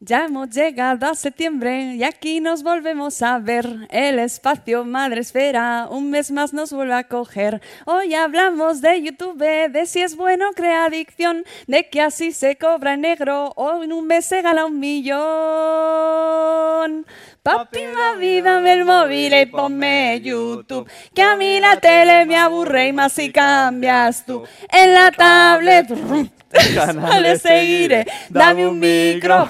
Ya hemos llegado a septiembre y aquí nos volvemos a ver. El espacio Madre Esfera un mes más nos vuelve a coger. Hoy hablamos de YouTube, de si es bueno crear adicción, de que así se cobra en negro o en un mes se gana un millón. Papi, mami, dame el móvil y ponme YouTube. Que a mí la tele me aburre y más si cambias tú. En la tablet, canales seguiré. Dame un micro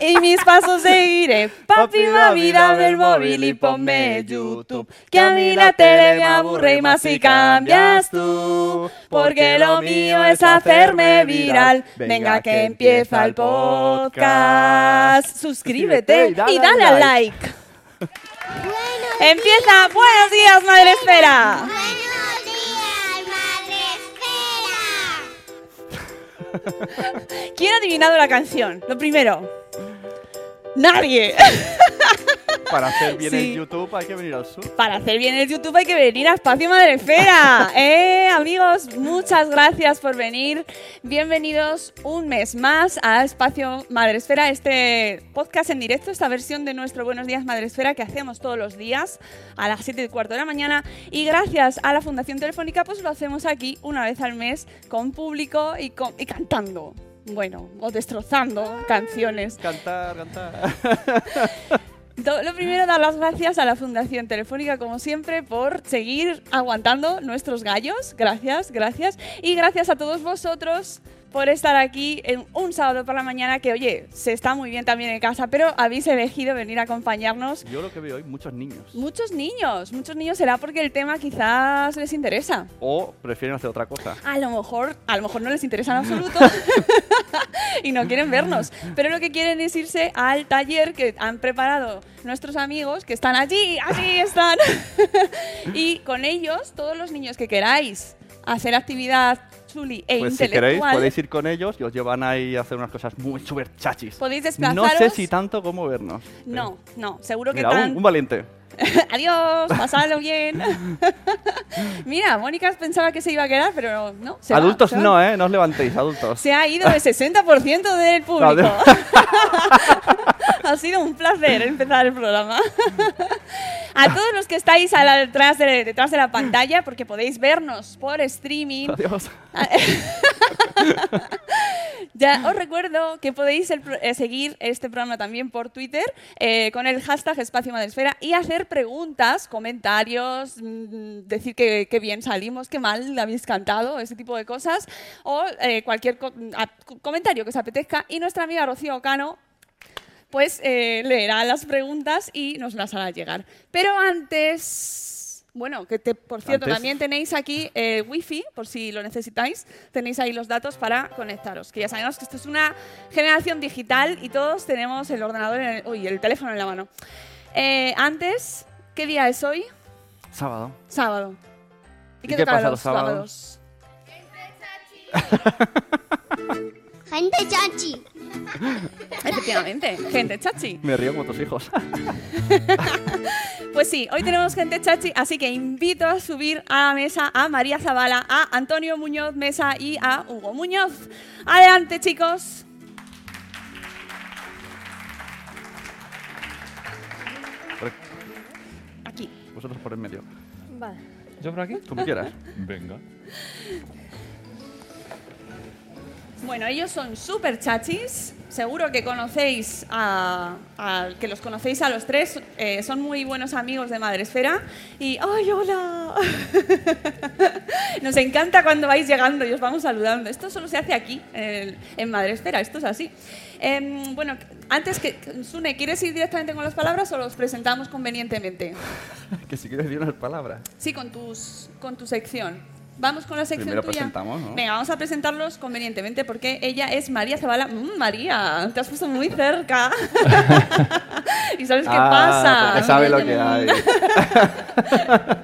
y mis pasos seguiré. Papi, mami, dame el móvil y ponme YouTube. Que a mí la tele me aburre y más si cambias tú. Porque lo mío es hacerme viral. Venga, que empieza el podcast. Suscríbete y dale al like. Empieza. Buenos días, Madre Esfera. ¿Quién ha adivinado la canción? Lo primero. Nadie. Para hacer bien Sí. el YouTube hay que venir al sur. Para hacer bien el YouTube hay que venir a Espacio Madrefera. ¿Eh, amigos? Muchas gracias por venir. Bienvenidos un mes más a Espacio Madresfera, este podcast en directo, esta versión de nuestro Buenos Días Madresfera que hacemos todos los días a las 7 y cuarto de la mañana. Y gracias a la Fundación Telefónica, pues lo hacemos aquí una vez al mes con público y, con- y cantando. Bueno, o destrozando canciones. Cantar, cantar. Lo primero, dar las gracias a la Fundación Telefónica, como siempre, por seguir aguantando nuestros gallos. Gracias, gracias. Y gracias a todos vosotros por estar aquí en un sábado por la mañana que, oye, se está muy bien también en casa, pero habéis elegido venir a acompañarnos. Yo lo que veo hoy, muchos niños. Muchos niños, muchos niños será porque el tema quizás les interesa. O prefieren hacer otra cosa. A lo mejor, a lo mejor no les interesa en absoluto y no quieren vernos, pero lo que quieren es irse al taller que han preparado nuestros amigos que están allí, allí están. y con ellos, todos los niños que queráis hacer actividad chuli e Pues si queréis, intelectual, podéis ir con ellos y os llevan ahí a hacer unas cosas muy súper chachis. podéis No desplazaros. sé si tanto como vernos. No, no, seguro que Mira, tan... un, un valiente. Adiós, pasadlo bien. Mira, Mónica pensaba que se iba a quedar, pero no. se va, adultos se va. no, ¿eh? No os levantéis, adultos. Se ha ido el 60% del público. ha sido un placer empezar el programa. A todos los que estáis a la- detrás, de, detrás de la pantalla, porque podéis vernos por streaming, Adiós. ya os recuerdo que podéis el eh, seguir este programa también por Twitter eh, con el hashtag Espacio Madresfera y hacer preguntas, comentarios, mm, decir que, que bien salimos, que mal habéis cantado, ese tipo de cosas, o eh, cualquier co- a- comentario que os apetezca. Y nuestra amiga Rocío Cano pues eh, leerá las preguntas y nos las hará llegar. Pero antes, bueno, que te- por cierto, Antes. también tenéis aquí eh, wifi, por si lo necesitáis, tenéis ahí los datos para conectaros, que ya sabemos que esto es una generación digital y todos tenemos el ordenador, en el, uy, el teléfono en la mano. Eh, antes, ¿qué día es hoy? Sábado. Sábado. ¿Y ¿Y qué qué pasa los los sábados? sábados? Gente chachi. Efectivamente, gente chachi. Me río como tus hijos. Pues sí, hoy tenemos gente chachi, así que invito a subir a la mesa a María Zavala, a Antonio Muñoz Mesa y a Hugo Muñoz. Adelante, chicos. Aquí. Vosotros por en medio. Vale. ¿Yo por aquí? Como quieras. Venga. Bueno, ellos son súper chachis. Seguro que conocéis a, a- que los conocéis a los tres. Eh, son muy buenos amigos de Madresfera. Y ¡ay, hola! Nos encanta cuando vais llegando y os vamos saludando. Esto solo se hace aquí, en, en Madresfera. Esto es así. Em, bueno, antes que Sune, ¿quieres ir directamente con las palabras o los presentamos convenientemente? que si quieres decir unas palabras. Sí, con, tus, con tu sección. Vamos con la sección Primero tuya. presentamos, ¿no? Venga, vamos a presentarlos convenientemente porque ella es María Zavala. Mm, María, te has puesto muy cerca. ¿Y sabes qué Ah, pasa? porque sabe lo que hay.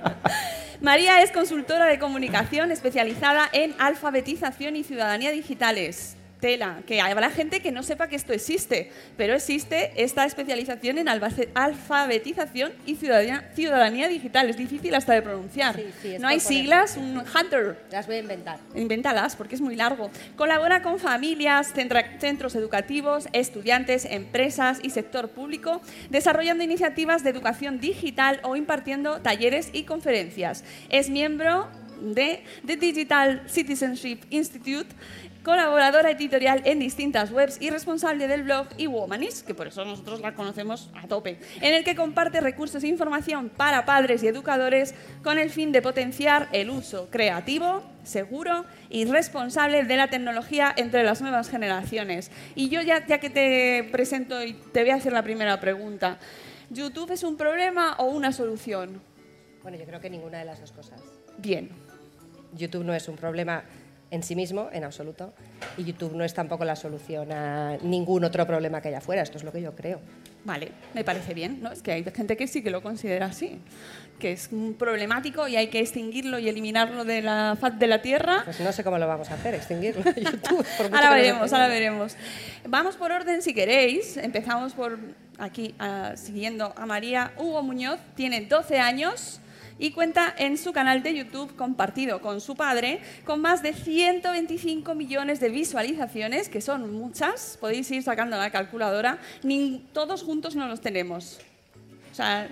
María es consultora de comunicación especializada en alfabetización y ciudadanía digitales. Tela, que habrá gente que no sepa que esto existe, pero existe esta especialización en alfabetización y ciudadanía, ciudadanía digital. Es difícil hasta de pronunciar. Sí, sí, no hay siglas, un Hunter. Las voy a inventar. Invéntalas porque es muy largo. Colabora con familias, centra- centros educativos, estudiantes, empresas y sector público, desarrollando iniciativas de educación digital o impartiendo talleres y conferencias. Es miembro de The Digital Citizenship Institute, colaboradora editorial en distintas webs y responsable del blog eWomanis, que por eso nosotros la conocemos a tope, en el que comparte recursos e información para padres y educadores con el fin de potenciar el uso creativo, seguro y responsable de la tecnología entre las nuevas generaciones. Y yo ya, ya que te presento y te voy a hacer la primera pregunta, ¿YouTube es un problema o una solución? Bueno, yo creo que ninguna de las dos cosas. Bien. YouTube no es un problema en sí mismo, en absoluto, y YouTube no es tampoco la solución a ningún otro problema que haya afuera. Esto es lo que yo creo. Vale, me parece bien, ¿no? Es que hay gente que sí que lo considera así, que es un problemático y hay que extinguirlo y eliminarlo de la faz de la Tierra. Pues no sé cómo lo vamos a hacer, extinguirlo. YouTube, por Ahora veremos, ahora veremos. Vamos por orden si queréis. Empezamos por aquí, ah, siguiendo a María. Hugo Muñoz tiene 12 años y cuenta en su canal de YouTube compartido con su padre con más de 125 millones de visualizaciones, que son muchas. Podéis ir sacando la calculadora. Ni, todos juntos no los tenemos. O sea,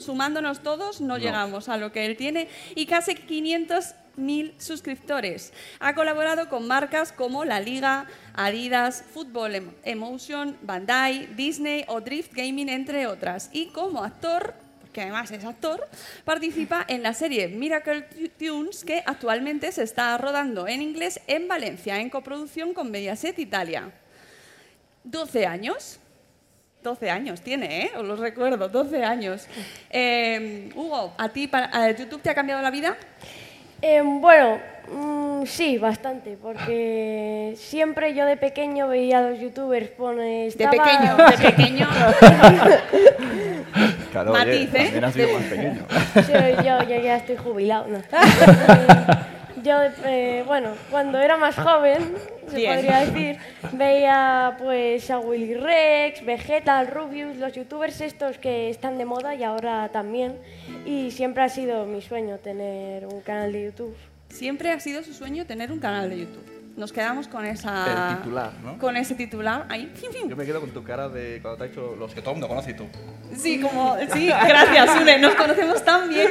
sumándonos todos no, llegamos a lo que él tiene y casi 500.000 suscriptores. Ha colaborado con marcas como La Liga, Adidas, Football Em- Emotion, Bandai, Disney o Drift Gaming, entre otras. Y como actor, porque además es actor, participa en la serie Miracle Tunes que actualmente se está rodando en inglés en Valencia, en coproducción con Mediaset Italia. 12 años. 12 años tiene, ¿eh? Os lo recuerdo, 12 años. Eh, Hugo, ¿a ti para, a YouTube te ha cambiado la vida? Eh, bueno, mm, sí, bastante, porque siempre yo de pequeño veía a los youtubers poner... De pequeño, de pequeño. Claro, Matiz, oye, ¿eh? también has sido más pequeño. Yo, yo ya estoy jubilado. ¿no? Yo, eh, bueno, cuando era más joven, se Bien. podría decir, veía pues a Willy Rex, Vegeta, Rubius, los youtubers estos que están de moda y ahora también. Y siempre ha sido mi sueño tener un canal de YouTube. Siempre ha sido su sueño tener un canal de YouTube. Nos quedamos con esa... El titular, ¿no? Con ese titular ahí. Yo me quedo con tu cara de cuando te ha dicho los que todo el mundo conoce y tú. Sí, como, sí, gracias, Une, nos conocemos tan bien.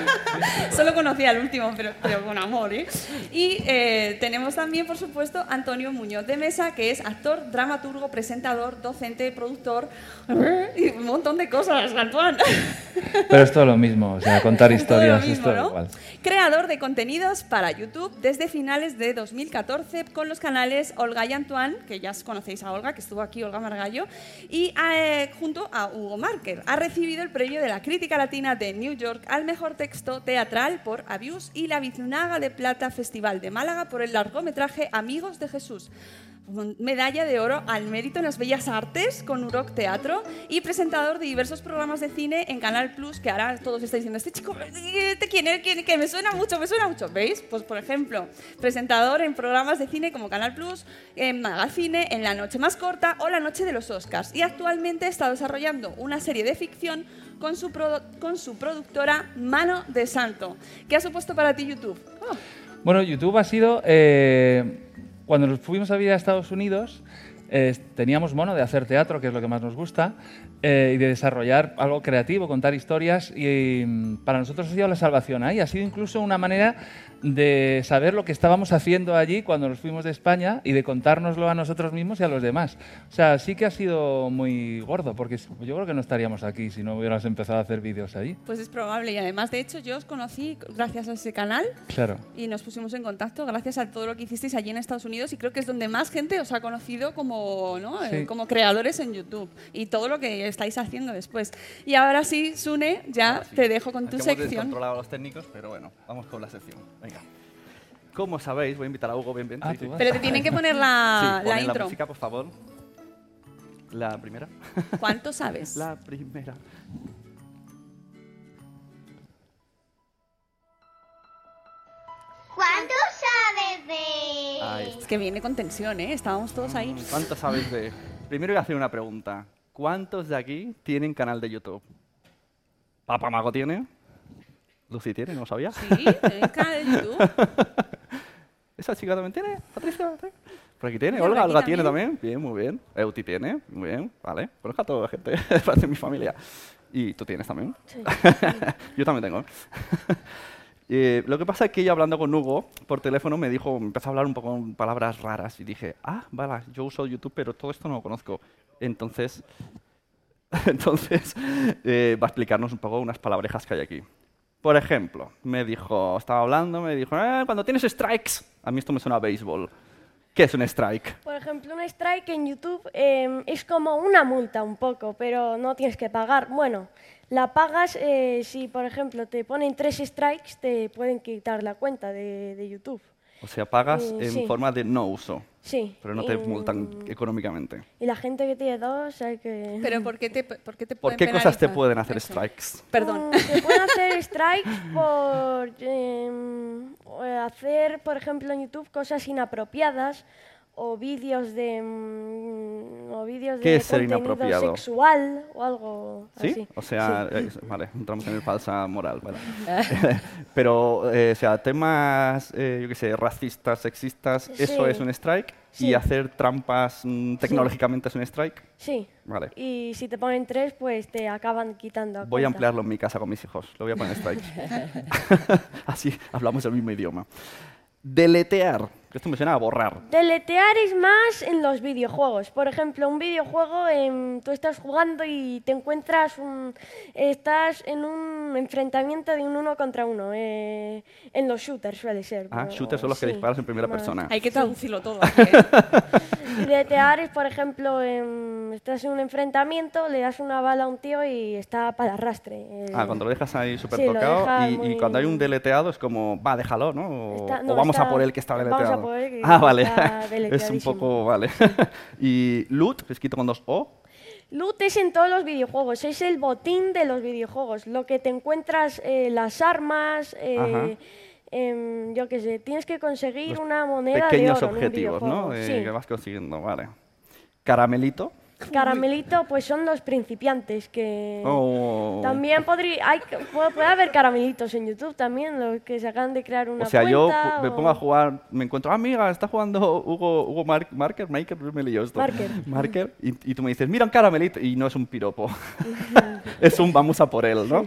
Solo conocía el último, pero, pero con amor, ¿eh? Y eh, tenemos también, por supuesto, Antonio Muñoz de Mesa, que es actor, dramaturgo, presentador, docente, productor y un montón de cosas, Antoine. Pero es todo lo mismo, o sea, contar Es todo lo historias es todo ¿no? igual. Creador de contenidos para YouTube desde finales de 2014 con los canales Olga y Antoine, que ya conocéis a Olga, que estuvo aquí, Olga Margallo, y eh, junto a Hugo Marker. Ha recibido el premio de la crítica latina de New York al mejor texto teatral por Abuse y la Biznaga de Plata Festival de Málaga por el largometraje Amigos de Jesús. medalla de oro al mérito en las bellas artes con Uroc Teatro y presentador de diversos programas de cine en Canal Plus, que ahora todos estáis diciendo, este chico, ¿este quién es? ¿Quién- Que me suena mucho, me suena mucho. ¿Veis? Pues por ejemplo, presentador en programas de cine como Canal Plus, en Magacine, en La Noche Más Corta o La Noche de los Oscars. Y actualmente está desarrollando una serie de ficción con su, con su productora Mano de Santo. ¿Qué ha supuesto para ti YouTube? Oh, Bueno, YouTube ha sido. eh, cuando nos fuimos a vivir a Estados Unidos, eh, teníamos mono de hacer teatro, que es lo que más nos gusta, eh, y de desarrollar algo creativo, contar historias. Y mm, para nosotros ha sido la salvación ahí. Ha sido incluso una manera de saber lo que estábamos haciendo allí cuando nos fuimos de España y de contárnoslo a nosotros mismos y a los demás. O sea, sí que ha sido muy gordo, porque yo creo que no estaríamos aquí si no hubiéramos empezado a hacer vídeos allí. Pues es probable y además, de hecho, yo os conocí gracias a ese canal Claro. y nos pusimos en contacto gracias a todo lo que hicisteis allí en Estados Unidos y creo que es donde más gente os ha conocido como, ¿no? Sí. Eh, como creadores en YouTube y todo lo que estáis haciendo después. Y ahora sí, Sune, ya sí. te dejo con tu sección. descontrolado a los técnicos, pero bueno, vamos con la sección. Venga. Como sabéis, voy a invitar a Hugo, bien, bien. Ah, sí, sí. Pero te tienen que poner Sí, la, la intro. la música, por favor. La primera. ¿Cuánto sabes? La primera. ¿Cuánto sabes de...? Es que viene con tensión, ¿eh? Estábamos todos ahí. ¿Cuántos sabéis de...? Primero voy a hacer una pregunta. ¿Cuántos de aquí tienen canal de YouTube? ¿Papá Mago tiene? ¿Lucy tiene? ¿No sabía? Sí, tenéis canal de YouTube. ¿Esa chica también tiene? ¿Patricia? ¿Sí? ¿Por aquí tiene? ¿Olga? ¿Olga tiene también. Bien, muy bien. Euti tiene, muy bien, vale. Conozco a toda la gente, parece mi familia. ¿Y tú tienes también? Yo también tengo. Eh, lo que pasa es que ella hablando con Hugo por teléfono me dijo, me empezó a hablar un poco en palabras raras y dije, ah, vale, yo uso YouTube, pero todo esto no lo conozco. Entonces, entonces eh, va a explicarnos un poco unas palabrejas que hay aquí. Por ejemplo, me dijo, estaba hablando, me dijo, "Eh, cuando tienes strikes, a mí esto me suena a béisbol. ¿Qué es un strike? Por ejemplo, un strike en YouTube eh, es como una multa un poco, pero no tienes que pagar. Bueno, la pagas eh, si, por ejemplo, te ponen tres strikes, te pueden quitar la cuenta de, de YouTube. O sea, pagas Eh, en sí. forma de no uso, Sí. pero no te y, multan económicamente. Y la gente que tiene dos, hay que... Pero ¿por qué te, por qué te ¿Por pueden qué cosas te penalizar? pueden hacer Eso. strikes? Perdón. Mm, Te pueden hacer strikes por o hacer, por ejemplo, en YouTube cosas inapropiadas o vídeos de mm, o vídeos ¿Qué de es contenido inapropiado? sexual o algo ¿Sí? así. O sea, Sí. eh, vale, entramos en el falsa moral. vale. Pero, eh, o sea, temas, eh, yo qué sé, racistas, sexistas, ¿eso es un strike? Sí. ¿Y hacer trampas mm, tecnológicamente es un strike? Sí. Vale. Y si te ponen tres, pues te acaban quitando. Voy a cuenta. emplearlo en mi casa con mis hijos. Lo voy a poner strike. Así hablamos el mismo idioma. Deletear. Esto me suena a borrar. Deletear es más en los videojuegos. Por ejemplo, un videojuego, em, tú estás jugando y te encuentras, un, estás en un enfrentamiento de un uno contra uno. eh, en los shooters suele ser. Ah, pero shooters son los que disparas en primera más. persona. Hay que traducirlo todo. ¿eh? Deletear es, por ejemplo, em, estás en un enfrentamiento, le das una bala a un tío y está para el arrastre. eh, Ah, cuando lo dejas ahí súper Sí, lo tocado y, y muy- cuando hay un deleteado es como, va, déjalo, ¿no? O, Está- o no, vamos a por el que está vamos a deleteado. Que ah, vale. es un poco, vale. y loot, escrito con dos O. Loot es en todos los videojuegos, es el botín de los videojuegos, lo que te encuentras, eh, las armas, eh, em, yo qué sé, tienes que conseguir Los una moneda Pequeños de oro objetivos, en un ¿no? Eh, sí. Que vas consiguiendo, vale. Caramelito. Caramelito, pues son los principiantes que... Oh. También podría, hay, puede, puede haber caramelitos en YouTube también, los que se acaban de crear una O sea, yo me pongo a jugar, me encuentro, ah, mira, está jugando Hugo, Hugo Mar- Marker, Maker, me lío esto. Marker. Marker, y, y tú me dices, mira un caramelito, y no es un piropo. es un vamos a por él, ¿no?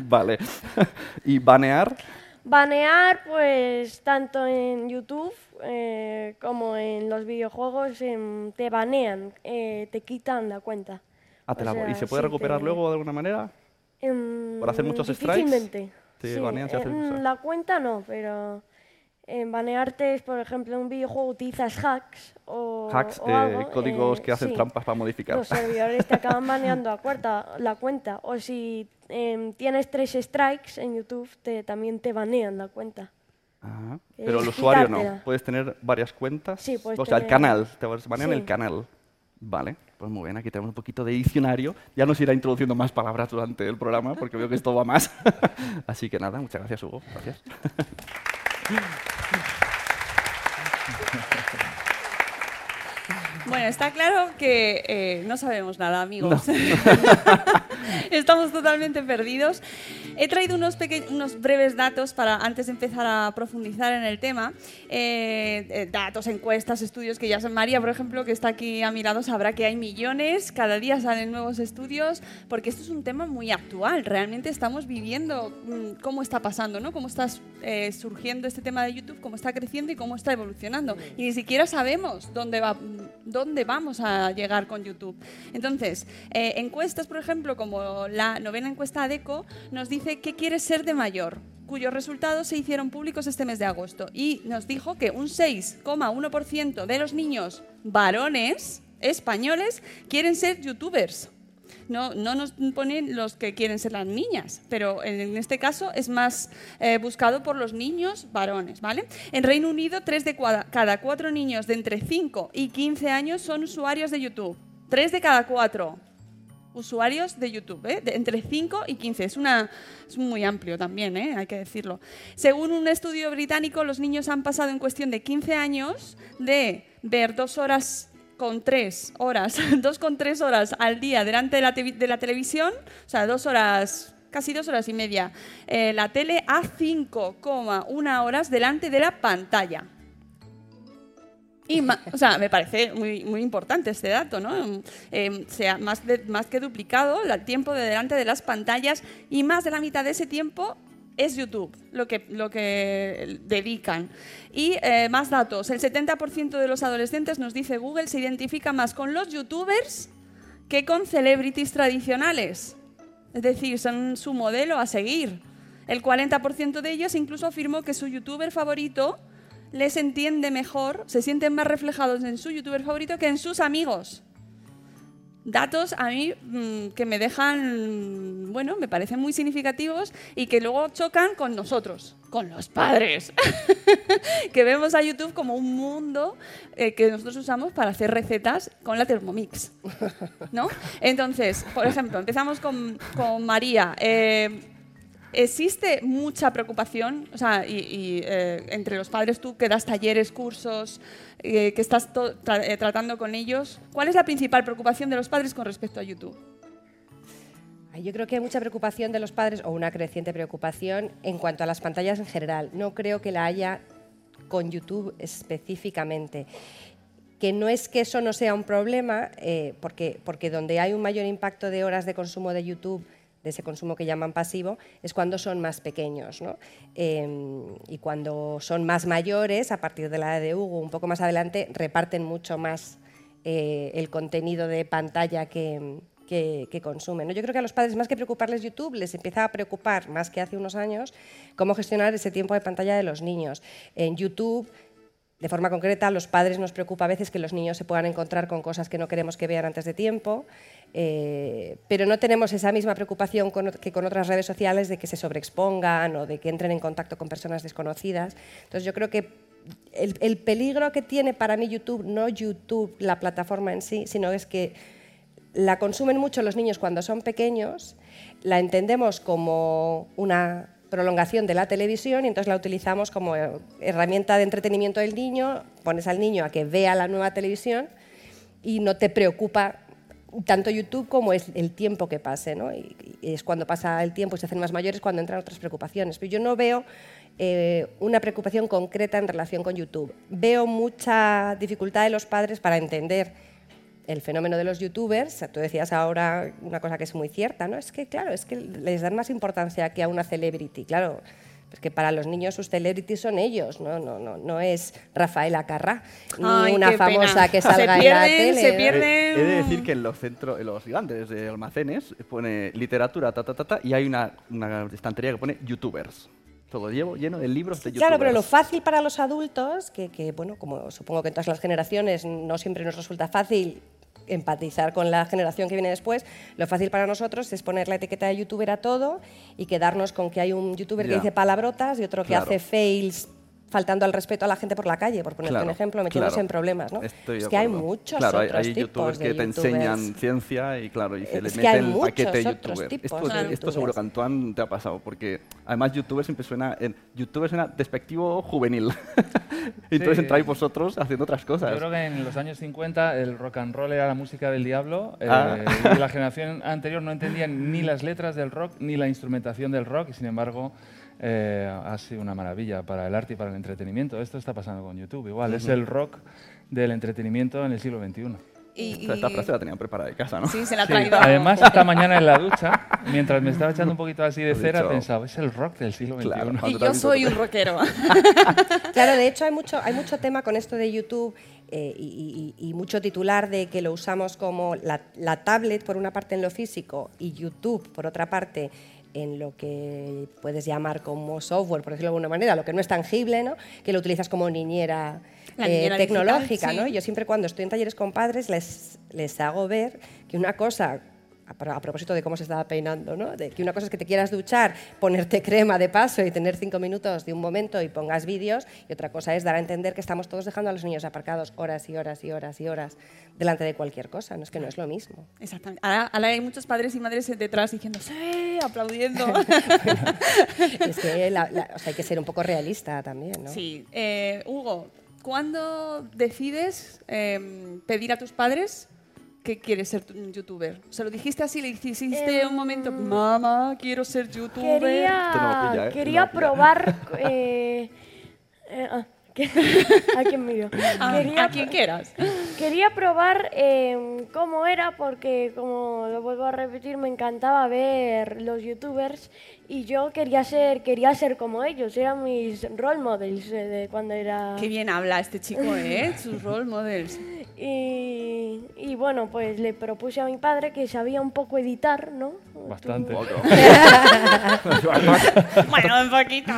vale. y banear, Banear, pues tanto en YouTube eh, como en los videojuegos em, te banean, eh, te quitan la cuenta. ah, te la- sea, ¿y se puede sí, recuperar te- luego de alguna manera? Em, ¿Por hacer muchos strikes? Difícilmente. Te banean si haces muchos. la cuenta no, pero en banearte es, por ejemplo, en un videojuego utilizas hacks o, Hacks, o eh, algo, códigos eh, que hacen sí. trampas para modificar. Los servidores te acaban baneando a cuenta, la cuenta. O si em, tienes tres strikes en YouTube, te, también te banean la cuenta. Ajá. Eh, Pero el usuario no. Puedes tener varias cuentas. Sí, puedes O sea, el tener- canal. Te Sí. el canal. Vale. Pues muy bien, aquí tenemos un poquito de diccionario. Ya nos irá introduciendo más palabras durante el programa, porque veo que esto va más. Así que nada, muchas gracias, Hugo. Gracias. Bueno, está claro que eh, no sabemos nada, amigos. Estamos totalmente perdidos. He traído unos, unos breves datos para antes de empezar a profundizar en el tema. Eh, eh, datos, encuestas, estudios que ya son María, por ejemplo, que está aquí a mi lado, sabrá que hay millones, cada día salen nuevos estudios, porque esto es un tema muy actual. Realmente estamos viviendo mm, cómo está pasando, ¿no? Cómo está eh, surgiendo este tema de YouTube, cómo está creciendo y cómo está evolucionando. Y ni siquiera sabemos dónde, va, dónde vamos a llegar con YouTube. Entonces, eh, encuestas, por ejemplo, como la novena encuesta ADECO, nos dice qué quieres ser de mayor cuyos resultados se hicieron públicos este mes de agosto. Y nos dijo que un 6,1% de los niños varones españoles quieren ser youtubers. No, no nos ponen los que quieren ser las niñas, pero en este caso es más eh, buscado por los niños varones, ¿vale? En Reino Unido, 3 de cada 4 niños de entre 5 y 15 años son usuarios de YouTube. 3 de cada 4 usuarios de YouTube, ¿eh? entre 5 y 15. Es, una, es muy amplio también, ¿eh? hay que decirlo. Según un estudio británico, los niños han pasado en cuestión de 15 años de ver dos horas con tres horas, dos con tres horas al día delante de la, tevi- de la televisión, o sea, dos horas, casi dos horas y media, eh, la tele a 5,1 horas delante de la pantalla. Y o sea, me parece muy, muy importante este dato, ¿no? Eh, sea más, de- más que duplicado el tiempo de delante de las pantallas y más de la mitad de ese tiempo es YouTube lo que, lo que dedican. Y eh, más datos, el 70% de los adolescentes, nos dice Google, se identifica más con los youtubers que con celebrities tradicionales. Es decir, son su modelo a seguir. El 40% de ellos incluso afirmó que su youtuber favorito les entiende mejor, se sienten más reflejados en su youtuber favorito que en sus amigos. Datos a mí mm, que me dejan, bueno, me parecen muy significativos y que luego chocan con nosotros, con los padres, que vemos a YouTube como un mundo eh, que nosotros usamos para hacer recetas con la Thermomix. ¿no? Entonces, por ejemplo, empezamos con, con María. Eh, ¿Existe mucha preocupación? O sea, y, eh, entre los padres tú que das talleres, cursos, eh, que estás eh, tratando con ellos, ¿cuál es la principal preocupación de los padres con respecto a YouTube? Yo creo que hay mucha preocupación de los padres, o una creciente preocupación, en cuanto a las pantallas en general. No creo que la haya con YouTube específicamente. Que no es que eso no sea un problema, porque, porque donde hay un mayor impacto de horas de consumo de YouTube, de ese consumo que llaman pasivo, es cuando son más pequeños. ¿no? Eh, y cuando son más mayores, a partir de la edad de Hugo, un poco más adelante, reparten mucho más eh, el contenido de pantalla que, que, que consumen. Yo creo que a los padres, más que preocuparles YouTube, les empieza a preocupar, más que hace unos años, cómo gestionar ese tiempo de pantalla de los niños. En YouTube, de forma concreta, a los padres nos preocupa a veces que los niños se puedan encontrar con cosas que no queremos que vean antes de tiempo, eh, pero no tenemos esa misma preocupación que con otras redes sociales de que se sobreexpongan o de que entren en contacto con personas desconocidas. Entonces yo creo que el peligro que tiene para mí YouTube, no YouTube, la plataforma en sí, sino es que la consumen mucho los niños cuando son pequeños, la entendemos como una prolongación de la televisión y entonces la utilizamos como herramienta de entretenimiento del niño, pones al niño a que vea la nueva televisión y no te preocupa tanto YouTube como es el tiempo que pase, ¿no? Y es cuando pasa el tiempo y se hacen más mayores cuando entran otras preocupaciones. Pero yo no veo eh, una preocupación concreta en relación con YouTube. Veo mucha dificultad de los padres para entender el fenómeno de los youtubers, tú decías ahora una cosa que es muy cierta, ¿no? Es que, claro, es que les dan más importancia que a una celebrity, claro. Es que para los niños sus celebrities son ellos, no, no, no, no es Rafaela Carrá, ni Ay, una famosa pena. que Se salga en la pierden, tele. se ¿no? pierden. He, he de decir que en los centros, en los gigantes de almacenes pone literatura, ta, ta, ta, ta, y hay una, una estantería que pone youtubers. Todo llevo lleno de libros de youtubers. Claro, pero lo fácil para los adultos, que, que, bueno, como supongo que en todas las generaciones no siempre nos resulta fácil empatizar con la generación que viene después, lo fácil para nosotros es poner la etiqueta de youtuber a todo y quedarnos con que hay un youtuber Ya. que dice palabrotas y otro que Claro. hace fails faltando al respeto a la gente por la calle, por ponerte un Claro, ejemplo, metiéndose claro. en problemas, ¿no? Estoy de es que hay muchos claro, hay- otros hay, tipos youtubers de que te youtubers. enseñan ciencia y claro, y se le Es que mete hay el paquete muchos otros youtuber. Esto, de esto seguro que. Antoine te ha pasado, porque además youtuber siempre suena en youtuber suena despectivo juvenil. y entonces Sí. entráis vosotros haciendo otras cosas. Yo creo que en los años 50 el rock and roll era la música del diablo. eh, Ah. y la generación anterior no entendía ni las letras del rock ni la instrumentación del rock y sin embargo eh, ha sido una maravilla para el arte y para el entretenimiento. Esto está pasando con YouTube igual. Es el rock del entretenimiento en el siglo XXI. Y, Esta- Esta y- frase la tenían preparada de casa, ¿no? Sí, se la ha Sí, traído. Además, esta mañana en la ducha, mientras me estaba echando un poquito así de cera, dicho- pensaba, es el rock del siglo XXI. Claro. Y yo soy un rockero. Claro, de hecho hay mucho, hay mucho tema con esto de YouTube eh, y, y- y mucho titular de que lo usamos como la, la tablet por una parte en lo físico y YouTube por otra parte en lo que puedes llamar como software, por decirlo de alguna manera, lo que no es tangible, ¿no? que lo utilizas como niñera, eh, niñera digital, tecnológica. sí. ¿no? Yo siempre cuando estoy en talleres con padres les, les hago ver que una cosa a pro- a propósito de cómo se estaba peinando, ¿no? De que una cosa es que te quieras duchar, ponerte crema de paso y tener cinco minutos de un momento y pongas vídeos, y otra cosa es dar a entender que estamos todos dejando a los niños aparcados horas y horas y horas y horas delante de cualquier cosa. No es que no es lo mismo. Exactamente. Ahora, ahora hay muchos padres y madres detrás diciendo, sí, aplaudiendo. Es que la- la- o sea, hay que ser un poco realista también, ¿no? Sí. Eh, Hugo, ¿cuándo decides eh, pedir a tus padres que quieres ser youtuber? ¿Se lo dijiste así? ¿Le hiciste un momento, mamá, quiero ser youtuber? Quería, no pilla, ¿eh? quería No probar. eh, eh, ah. ¿A quién miro? A, Quería, a quien quieras. quería probar eh, cómo era, porque, como lo vuelvo a repetir, me encantaba ver los youtubers y yo quería ser, quería ser como ellos. Eran mis role models eh, de cuando era. Qué bien habla este chico, ¿eh? Sus role models. Y, y bueno, pues le propuse a mi padre que sabía un poco editar, ¿no? Bastante. Tú- bueno, un poquito.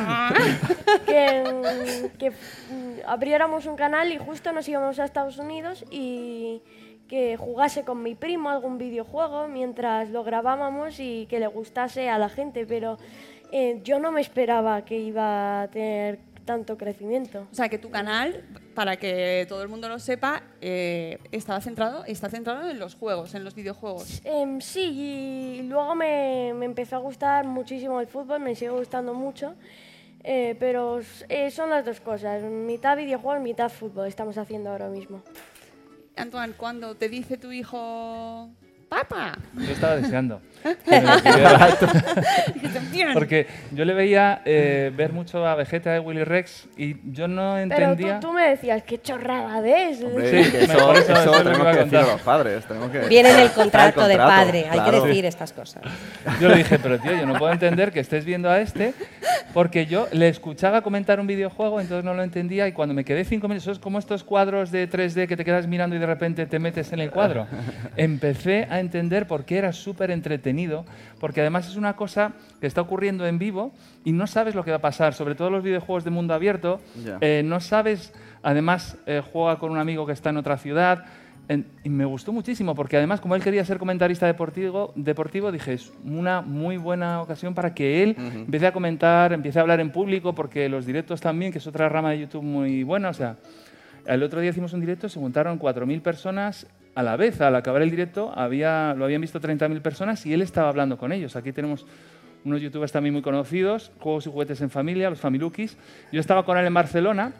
que, que, mm, abriéramos un canal y justo nos íbamos a Estados Unidos y que jugase con mi primo algún videojuego mientras lo grabábamos y que le gustase a la gente, pero eh, yo no me esperaba que iba a tener tanto crecimiento. O sea, que tu canal, para que todo el mundo lo sepa, eh, estaba centrado, está centrado en los juegos, en los videojuegos. Em, sí, y luego me, me empezó a gustar muchísimo el fútbol, me sigue gustando mucho, eh, pero eh, son las dos cosas, mitad videojuegos, mitad fútbol estamos haciendo ahora mismo. Antoine, cuando te dice tu hijo, papá, Yo estaba deseando. que "Bien". Porque yo le veía eh, ver mucho a Vegeta de Willy Rex y yo no Pero entendía... tú, tú me decías, qué chorrada ves. Hombre, Sí, que eso, eso- eso que tenemos a que decir a los padres. Tenemos que... Viene en el contrato, de contrato, padre, hay claro. que decir estas cosas. Yo le dije, pero tío, yo no puedo entender que estés viendo a este porque yo le escuchaba comentar un videojuego, entonces no lo entendía y cuando me quedé cinco minutos, eso es como estos cuadros de 3D que te quedas mirando y de repente te metes en el cuadro. Empecé a entender por qué era súper entretenido, porque además es una cosa que está ocurriendo en vivo y no sabes lo que va a pasar, sobre todo los videojuegos de mundo abierto, Ya. eh, no sabes, además eh, juega con un amigo que está en otra ciudad, en- y me gustó muchísimo, porque además, como él quería ser comentarista deportivo, deportivo dije, es una muy buena ocasión para que él empiece a comentar, empiece a hablar en público, porque los directos también, que es otra rama de YouTube muy buena, o sea, el otro día hicimos un directo, se juntaron 4.000 personas a la vez. Al acabar el directo lo habían visto 30.000 personas y él estaba hablando con ellos. Aquí tenemos unos youtubers también muy conocidos, Juegos y Juguetes en Familia, los Familukis. Yo estaba con él en Barcelona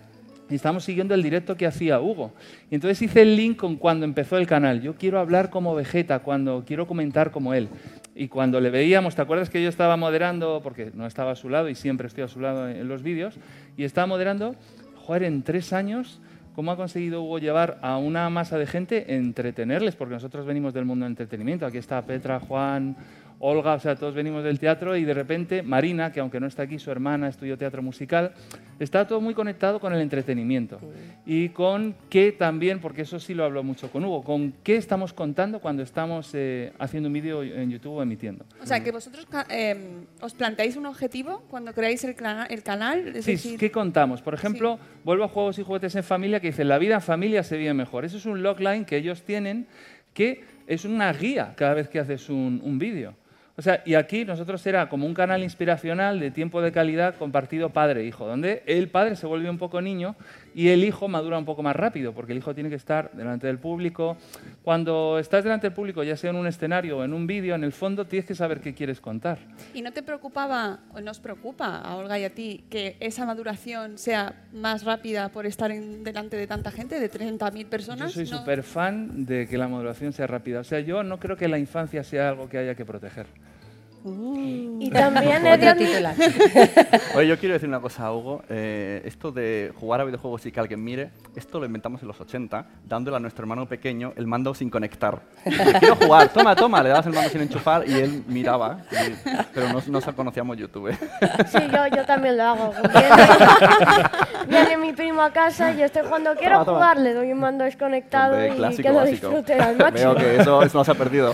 y estábamos siguiendo el directo que hacía Hugo. Y entonces hice el link con cuando empezó el canal. Yo quiero hablar como Vegeta, cuando quiero comentar como él. Y cuando le veíamos, ¿te acuerdas que yo estaba moderando, porque no estaba a su lado y siempre estoy a su lado en los vídeos, y estaba moderando, joder, en tres años, ¿cómo ha conseguido Hugo llevar a una masa de gente, entretenerles? Porque nosotros venimos del mundo del entretenimiento. Aquí está Petra, Juan, Olga, o sea, todos venimos del teatro y de repente Marina, que aunque no está aquí, su hermana estudió teatro musical, está todo muy conectado con el entretenimiento. Y con qué también, porque eso sí lo hablo mucho con Hugo, con qué estamos contando cuando estamos eh, haciendo un vídeo en YouTube o emitiendo. O sea, que vosotros eh, os planteáis un objetivo cuando creáis el, el canal. Es Sí, decir, ¿qué contamos? Por ejemplo, vuelvo a Juegos y Juguetes en Familia, que dice, la vida en familia se vive mejor. Eso es un logline que ellos tienen, que es una guía cada vez que haces un, un vídeo. O sea, y aquí nosotros era como un canal inspiracional de tiempo de calidad compartido padre-hijo, donde el padre se vuelve un poco niño y el hijo madura un poco más rápido, porque el hijo tiene que estar delante del público. Cuando estás delante del público, ya sea en un escenario o en un vídeo, en el fondo tienes que saber qué quieres contar. ¿Y no te preocupaba, o nos preocupa a Olga y a ti, que esa maduración sea más rápida por estar en- delante de tanta gente, de 30.000 Yo personas? soy ¿No? súper fan de que la maduración sea rápida. O sea, yo no creo que la infancia sea algo que haya que proteger. Y también he Otro de- titular. Oye, yo quiero decir una cosa, Hugo. Eh, esto de jugar a videojuegos y que alguien mire, esto lo inventamos en los 80, dándole a nuestro hermano pequeño el mando sin conectar. Quiero jugar, toma, toma, le dabas el mando sin enchufar y él miraba. y- pero no, no conocíamos YouTube. Sí, yo, yo también lo hago. Viene, viene mi primo a casa y yo estoy cuando quiero Toma, toma. jugar, le doy un mando desconectado Hombre, y clásico, que lo disfrute al máximo. Veo que eso, eso no se ha perdido.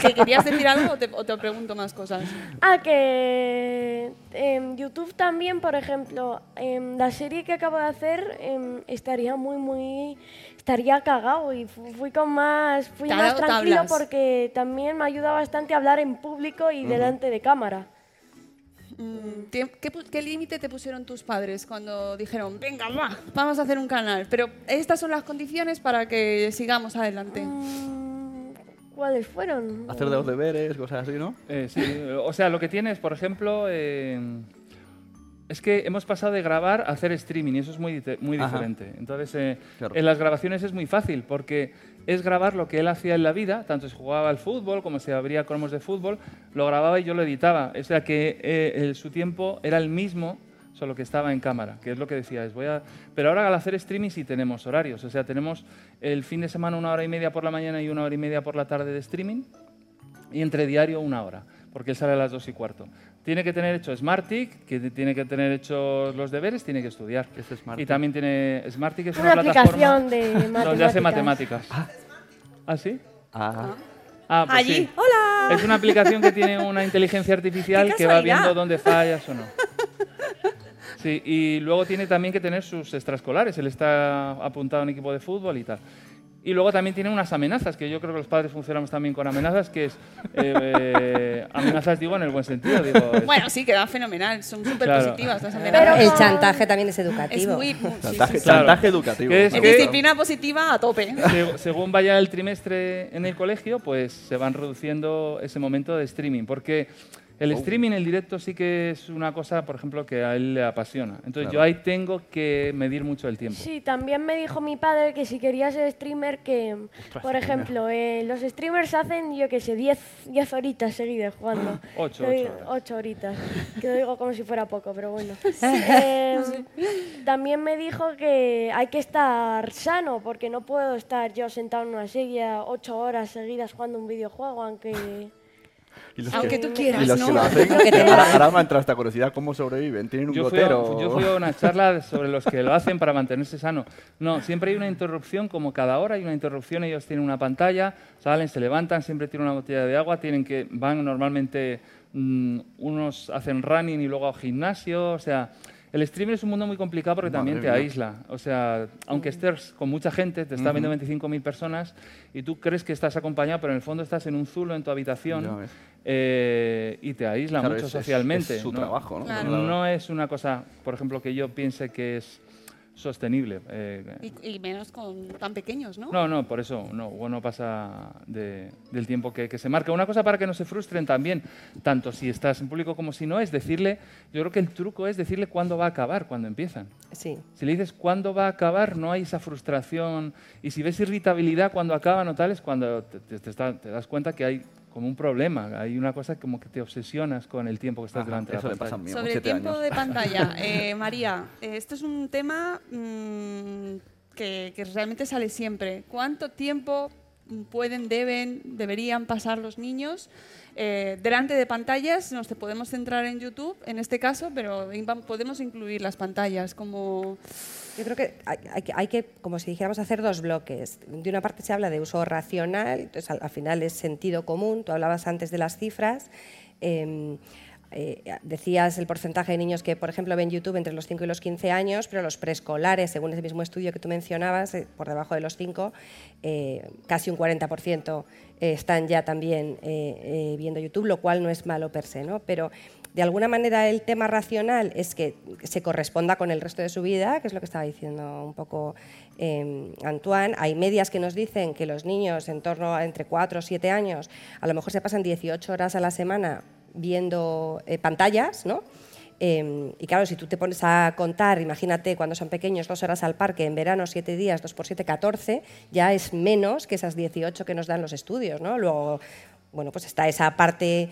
¿Que ¿Querías decir algo o te, o te pregunto más cosas? Ah, que en YouTube también, por ejemplo, em, la serie que acabo de hacer em, estaría muy, muy, estaría cagado y fu- fui con más, fui más tranquilo tablas. porque también me ayuda bastante a hablar en público y delante de cámara. Mm, ¿Qué, qué qué límite te pusieron tus padres cuando dijeron, venga, va, vamos a hacer un canal? Pero estas son las condiciones para que sigamos adelante. Mm, ¿Cuáles fueron? Hacer de los deberes, cosas así, ¿no? Eh, sí, o sea, lo que tienes, por ejemplo, eh, es que hemos pasado de grabar a hacer streaming y eso es muy, muy Ajá. diferente. Entonces, eh, Claro. en las grabaciones es muy fácil porque es grabar lo que él hacía en la vida, tanto si jugaba al fútbol como si abría cromos de fútbol, lo grababa y yo lo editaba. O sea que eh, el- su tiempo era el mismo, solo que estaba en cámara, que es lo que decías. Voy a... Pero ahora al hacer streaming sí tenemos horarios, o sea, tenemos el fin de semana una hora y media por la mañana y una hora y media por la tarde de streaming y entre diario una hora, porque él sale a las dos y cuarto. Tiene que tener hecho Smartick, que tiene que tener hechos los deberes, tiene que estudiar. ¿Qué es Smartick? Y también tiene Smartick, es Una una, plataforma aplicación de donde hace matemáticas. matemáticas. ¿Ah, sí? Ah, Ah, pues Allí, sí. hola. Es una aplicación que tiene una inteligencia artificial ¡Qué que va viendo dónde fallas o no. Sí, y luego tiene también que tener sus extraescolares. Él está apuntado en equipo de fútbol y tal. Y luego también tiene unas amenazas, que yo creo que los padres funcionamos también con amenazas, que es... eh, eh, amenazas, digo, en el buen sentido. Digo, es- Bueno, sí, queda fenomenal, son súper Claro. positivas las Pero amenazas. El chantaje también es Es educativo. muy... muy- sí, chantaje, sí, sí. Claro. chantaje educativo. ¿Qué es? Es disciplina positiva a tope. Seg- según vaya el trimestre en el colegio, pues se van reduciendo ese momento de streaming, porque el streaming, el directo sí que es una cosa, por ejemplo, que a él le apasiona. Entonces Claro. yo ahí tengo que medir mucho el tiempo. Sí, también me dijo mi padre que si quería ser streamer, que, por ejemplo, eh, los streamers hacen, yo qué sé, 10 10 horitas seguidas jugando. Ocho, Lo ocho digo- horas. ocho horitas. Que lo digo como si fuera poco, pero bueno. Eh, también me dijo que hay que estar sano, porque no puedo estar yo sentado en una silla ocho horas seguidas jugando un videojuego, aunque... Y los Aunque que- tú quieras, Y los ¿no? que lo hacen, que te ahora, ahora me esta curiosidad, ¿cómo sobreviven? ¿Tienen un Yo fui, a, gotero? yo fui a una charla sobre los que lo hacen para mantenerse sano. No, siempre hay una interrupción, como cada hora hay una interrupción, ellos tienen una pantalla, salen, se levantan, siempre tienen una botella de agua, tienen que, van normalmente, mm, unos hacen running y luego al gimnasio, o sea, el streaming es un mundo muy complicado porque Madre también te mía. aísla. O sea, aunque estés con mucha gente, te están viendo 25.000 personas y tú crees que estás acompañado, pero en el fondo estás en un zulo en tu habitación eh, y te aísla Claro, mucho es- socialmente. es su trabajo, ¿no? Claro. No es una cosa, por ejemplo, que yo piense que es sostenible. eh, Y, y menos con tan pequeños, ¿no? no, no, por eso no, Hugo no pasa de- del tiempo que, que se marca. Una cosa para que no se frustren también, tanto si estás en público como si no, es decirle, yo creo que el truco es decirle cuándo va a acabar, cuando empiezan. Sí. Si le dices cuándo va a acabar, no hay esa frustración. Y si ves irritabilidad cuando acaban o tal, es cuando te, te- te está- te das cuenta que hay como un problema. Hay una cosa como que te obsesionas con el tiempo que estás Ajá, delante de la le pasa a pantalla. mí, Sobre el tiempo años. de pantalla, eh, María, eh, esto es un tema mm, que, que realmente sale siempre. ¿Cuánto tiempo pueden, deben, deberían pasar los niños eh, delante de pantallas? Nos podemos centrar en YouTube en este caso, pero podemos incluir las pantallas como... Yo creo que hay, hay que- como si dijéramos, hacer dos bloques. De una parte se habla de uso racional, entonces al, al final es sentido común, tú hablabas antes de las cifras. eh, eh, decías el porcentaje de niños que, por ejemplo, ven YouTube entre los 5 y los 15 años, pero los preescolares, según ese mismo estudio que tú mencionabas, eh, por debajo de los 5, eh, casi un 40% eh, están ya también viendo YouTube, lo cual no es malo per se, ¿no? Pero de alguna manera el tema racional es que se corresponda con el resto de su vida, que es lo que estaba diciendo un poco eh, Antoine. Hay medias que nos dicen que los niños en torno a entre 4 o 7 años a lo mejor se pasan 18 horas a la semana viendo eh, pantallas, ¿no? Eh, y claro, si tú te pones a contar, imagínate cuando son pequeños, dos horas al parque, en verano siete días, dos por siete, 14, ya es menos que esas 18 que nos dan los estudios, ¿no? Luego, bueno, pues está esa parte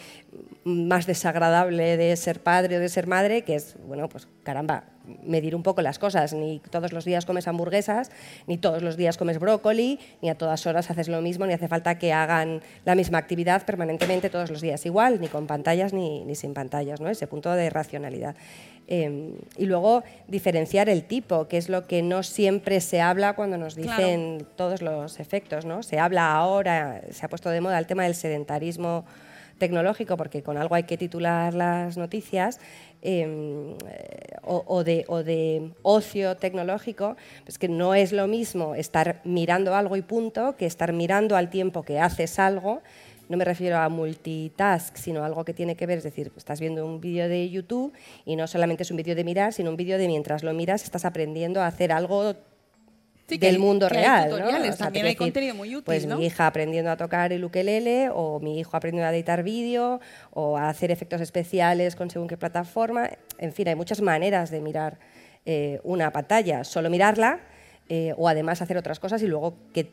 más desagradable de ser padre o de ser madre, que es, bueno, pues caramba, medir un poco las cosas. Ni todos los días comes hamburguesas, ni todos los días comes brócoli, ni a todas horas haces lo mismo, ni hace falta que hagan la misma actividad permanentemente todos los días igual, ni con pantallas ni, sin pantallas, ¿no? Ese punto de racionalidad. Eh, y luego diferenciar el tipo, que es lo que no siempre se habla cuando nos dicen todos los efectos. ¿no? Se habla ahora, se ha puesto de moda el tema del sedentarismo tecnológico, porque con algo hay que titular las noticias, eh, o, o de, o de ocio tecnológico, pues que no es lo mismo estar mirando algo y punto que estar mirando al tiempo que haces algo no me refiero a multitask, sino algo que tiene que ver, es decir, estás viendo un vídeo de YouTube y no solamente es un vídeo de mirar, sino un vídeo de mientras lo miras estás aprendiendo a hacer algo Sí, del hay- mundo que hay real. ¿no? O sea, también hay decir, contenido muy útil, Pues ¿no? mi hija aprendiendo a tocar el ukelele, o mi hijo aprendiendo a editar vídeo, o a hacer efectos especiales con según qué plataforma. En fin, hay muchas maneras de mirar eh, una pantalla. Solo mirarla, eh, o además hacer otras cosas y luego que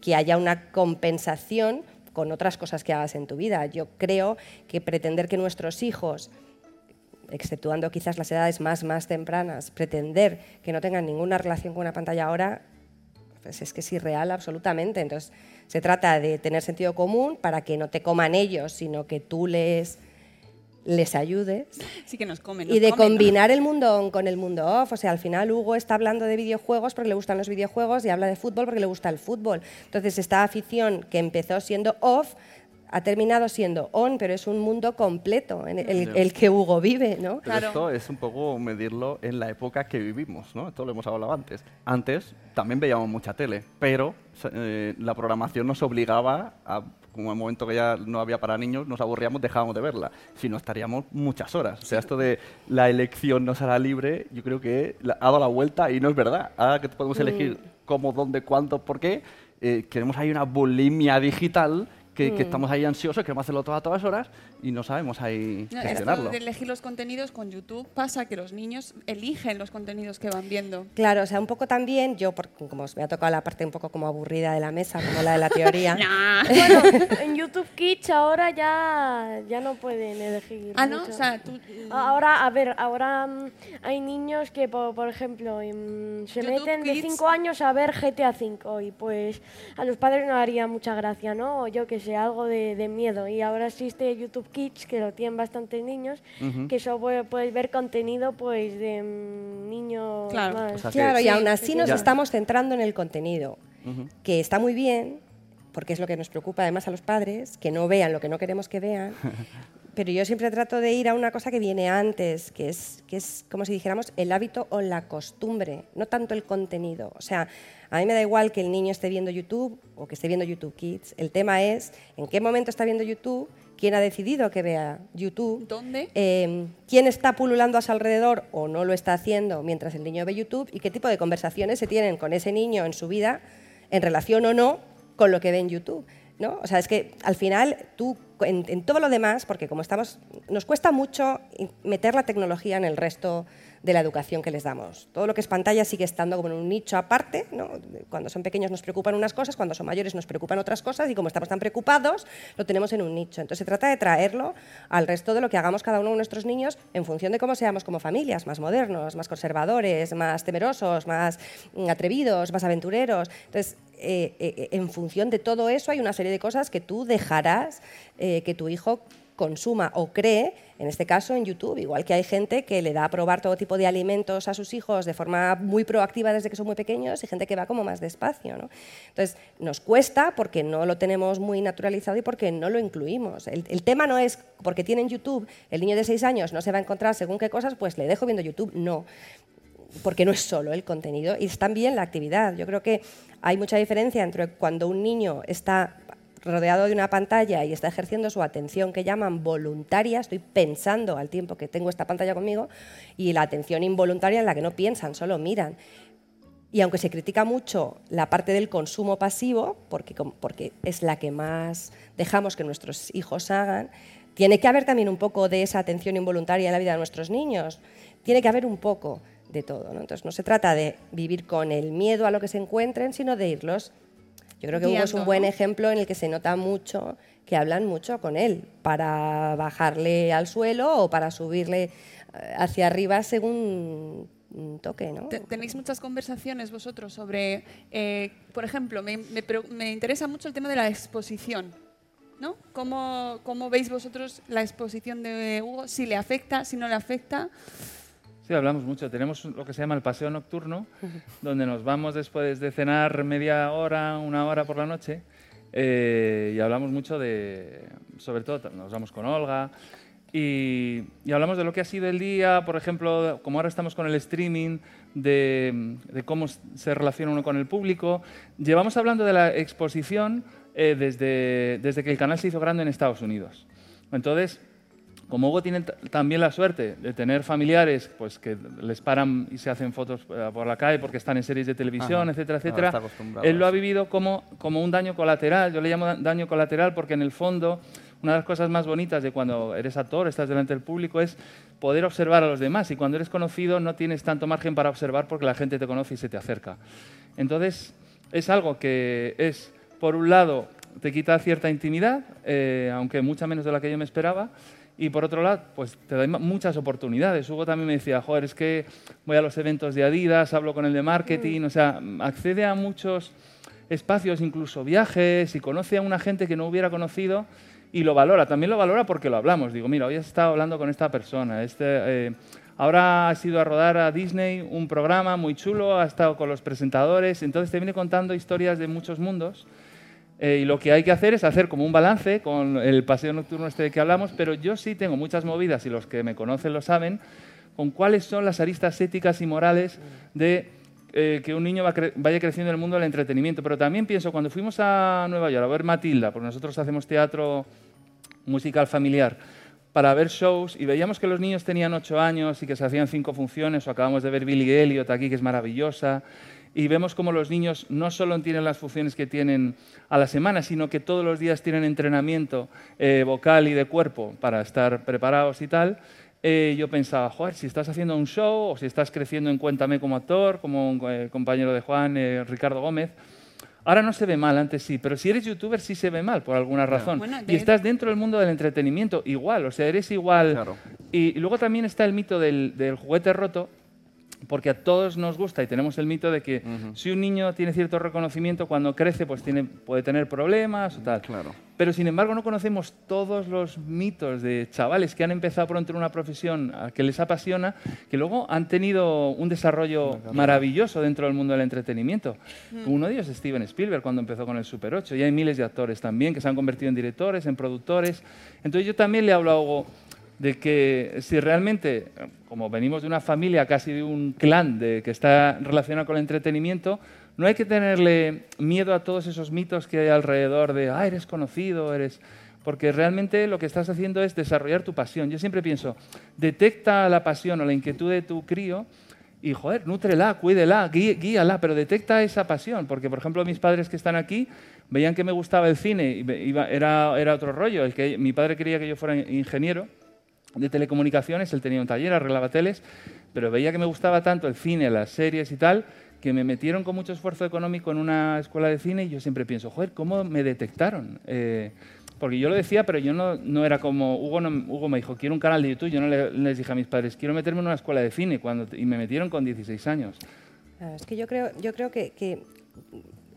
que haya una compensación con otras cosas que hagas en tu vida. Yo creo que pretender que nuestros hijos, exceptuando quizás las edades más, más tempranas, pretender que no tengan ninguna relación con una pantalla ahora, pues es que es irreal absolutamente. Entonces, se trata de tener sentido común para que no te coman ellos, sino que tú les, les ayudes Sí que nos comen. y de comen. combinar el mundo on con el mundo off. O sea, al final Hugo está hablando de videojuegos porque le gustan los videojuegos y habla de fútbol porque le gusta el fútbol. Entonces, esta afición que empezó siendo off ha terminado siendo on, pero es un mundo completo en el, que Hugo vive, ¿no? Pero esto es un poco medirlo en la época que vivimos, ¿no? Esto lo hemos hablado antes. Antes también veíamos mucha tele, pero eh, la programación nos obligaba a, como en el momento que ya no había para niños, nos aburríamos, dejábamos de verla. Si no, estaríamos muchas horas. O sea, esto de la elección no será libre, yo creo que ha dado la vuelta y no es verdad. Ahora que podemos elegir cómo, dónde, cuándo, por qué, eh, queremos ahí una bulimia digital que, que estamos ahí ansiosos, queremos hacerlo todo a todas horas y no sabemos ahí No, gestionarlo. Esto de elegir los contenidos con YouTube pasa que los niños eligen los contenidos que van viendo. Claro, o sea, un poco también, yo, por- como os me ha tocado la parte un poco como aburrida de la mesa, como la de la teoría. Bueno, en YouTube Kids ahora ya, ya no pueden elegir. Ah, ¿no? mucho. O sea, tú... Ahora, a ver, ahora mm, hay niños que, por, por ejemplo, mm, se YouTube meten de Kids. 5 años a ver GTA V y pues a los padres no haría mucha gracia, ¿no? O yo que sé, algo de, de miedo. Y ahora existe YouTube Kids, que lo tienen bastantes niños, que eso puede- puedes ver contenido pues de mm, niños Claro. más... O sea que- Claro, y Sí, aún así nos Ya. estamos centrando en el contenido, Ujú. que está muy bien, porque es lo que nos preocupa además a los padres, que no vean lo que no queremos que vean. Pero yo siempre trato de ir a una cosa que viene antes, que es, que es como si dijéramos el hábito o la costumbre, no tanto el contenido. O sea, a mí me da igual que el niño esté viendo YouTube o que esté viendo YouTube Kids. El tema es en qué momento está viendo YouTube, quién ha decidido que vea YouTube, ¿Dónde? eh, quién está pululando a su alrededor o no lo está haciendo mientras el niño ve YouTube y qué tipo de conversaciones se tienen con ese niño en su vida en relación o no con lo que ve en YouTube. ¿no? O sea, es que al final tú, en, en todo lo demás, porque como estamos, nos cuesta mucho meter la tecnología en el resto de la educación que les damos. Todo lo que es pantalla sigue estando como en un nicho aparte. ¿no? Cuando son pequeños nos preocupan unas cosas, cuando son mayores nos preocupan otras cosas y como estamos tan preocupados, lo tenemos en un nicho. Entonces se trata de traerlo al resto de lo que hagamos cada uno de nuestros niños en función de cómo seamos como familias, más modernos, más conservadores, más temerosos, más mm, atrevidos, más aventureros. Entonces, eh, eh, en función de todo eso hay una serie de cosas que tú dejarás eh, que tu hijo consuma o cree, en este caso en YouTube, igual que hay gente que le da a probar todo tipo de alimentos a sus hijos de forma muy proactiva desde que son muy pequeños y gente que va como más despacio. ¿no? Entonces, nos cuesta porque no lo tenemos muy naturalizado y porque no lo incluimos. El, tema no es porque tienen YouTube, el niño de 6 años no se va a encontrar según qué cosas, pues le dejo viendo YouTube. No porque no es solo el contenido, y es también la actividad. Yo creo que hay mucha diferencia entre cuando un niño está rodeado de una pantalla y está ejerciendo su atención que llaman voluntaria, estoy pensando al tiempo que tengo esta pantalla conmigo, y la atención involuntaria en la que no piensan, solo miran. Y aunque se critica mucho la parte del consumo pasivo, porque, es la que más dejamos que nuestros hijos hagan, tiene que haber también un poco de esa atención involuntaria en la vida de nuestros niños. Tiene que haber un poco de todo. ¿no? Entonces no se trata de vivir con el miedo a lo que se encuentren, sino de irlos. Yo creo que Hugo es un buen ejemplo en el que se nota mucho que hablan mucho con él para bajarle al suelo o para subirle eh, hacia arriba según toque, ¿no? Tenéis muchas conversaciones vosotros sobre, eh, por ejemplo, me, me, interesa mucho el tema de la exposición, ¿no? ¿Cómo, ¿Cómo veis vosotros la exposición de Hugo? Si le afecta, si no le afecta. Sí, hablamos mucho. Tenemos lo que se llama el paseo nocturno, donde nos vamos después de cenar media hora, una hora por la noche, eh, y hablamos mucho de, sobre todo, nos vamos con Olga, y, hablamos de lo que ha sido el día, por ejemplo, como ahora estamos con el streaming, de, cómo se relaciona uno con el público. Llevamos hablando de la exposición eh, desde, desde que el canal se hizo grande en Estados Unidos. Entonces, como Hugo tiene también la suerte de tener familiares pues, que les paran y se hacen fotos eh, por la calle porque están en series de televisión, etcétera, etcétera, él lo ha vivido como, como un daño colateral. Yo le llamo daño colateral porque en el fondo una de las cosas más bonitas de cuando eres actor, estás delante del público, es poder observar a los demás. Y cuando eres conocido no tienes tanto margen para observar porque la gente te conoce y se te acerca. Entonces, es algo que es, por un lado, te quita cierta intimidad, eh, aunque mucha menos de la que yo me esperaba, y por otro lado, pues te da muchas oportunidades. Hugo también me decía, joder, es que voy a los eventos de Adidas, hablo con el de marketing, o sea, accede a muchos espacios, incluso viajes, y conoce a una gente que no hubiera conocido y lo valora. También lo valora porque lo hablamos. Digo, mira, hoy has estado hablando con esta persona. Este, eh, ahora has ido a rodar a Disney un programa muy chulo, ha estado con los presentadores, entonces te viene contando historias de muchos mundos eh, y lo que hay que hacer es hacer como un balance con el paseo nocturno este de que hablamos, pero yo sí tengo muchas movidas, y los que me conocen lo saben, con cuáles son las aristas éticas y morales de eh, que un niño vaya creciendo en el mundo del entretenimiento. Pero también pienso, cuando fuimos a Nueva York a ver Matilda, porque nosotros hacemos teatro musical familiar, para ver shows y veíamos que los niños tenían ocho años y que se hacían cinco funciones, o acabamos de ver Billy Elliot aquí, que es maravillosa, y vemos cómo los niños no solo tienen las funciones que tienen a la semana, sino que todos los días tienen entrenamiento eh, vocal y de cuerpo para estar preparados y tal. Eh, yo pensaba, joder, si estás haciendo un show o si estás creciendo en Cuéntame como actor, como un eh, compañero de Juan, Ricardo Gómez, Ahora no se ve mal, antes sí, pero si eres youtuber sí se ve mal por alguna razón. y estás dentro del mundo del entretenimiento, igual, o sea, eres igual. Y, luego también está el mito del, del, juguete roto, porque a todos nos gusta y tenemos el mito de que si un niño tiene cierto reconocimiento, cuando crece pues tiene, puede tener problemas o tal. Claro. Pero sin embargo no conocemos todos los mitos de chavales que han empezado pronto en una profesión que les apasiona, que luego han tenido un desarrollo maravilloso dentro del mundo del entretenimiento. Uno de ellos es Steven Spielberg cuando empezó con el Super 8 y hay miles de actores también que se han convertido en directores, en productores. Entonces yo también le hablo a Hugo de que si realmente, como venimos de una familia, casi de un clan de, que está relacionado con el entretenimiento, no hay que tenerle miedo a todos esos mitos que hay alrededor de, ah, eres conocido, eres... Porque realmente lo que estás haciendo es desarrollar tu pasión. Yo siempre pienso, detecta la pasión o la inquietud de tu crío y, joder, nútrela, cuídela, guíala, pero detecta esa pasión. Porque, por ejemplo, mis padres que están aquí veían que me gustaba el cine, y era, era otro rollo. El que, mi padre quería que yo fuera ingeniero de telecomunicaciones, él tenía un taller, arreglaba teles, pero veía que me gustaba tanto el cine, las series y tal, que me metieron con mucho esfuerzo económico en una escuela de cine y yo siempre pienso, joder, ¿cómo me detectaron? Eh, porque yo lo decía, pero yo no, no era como, Hugo, Hugo, me dijo, quiero un canal de YouTube, yo no les dije a mis padres, quiero meterme en una escuela de cine, cuando, y me metieron con 16 años. es que yo creo, yo creo que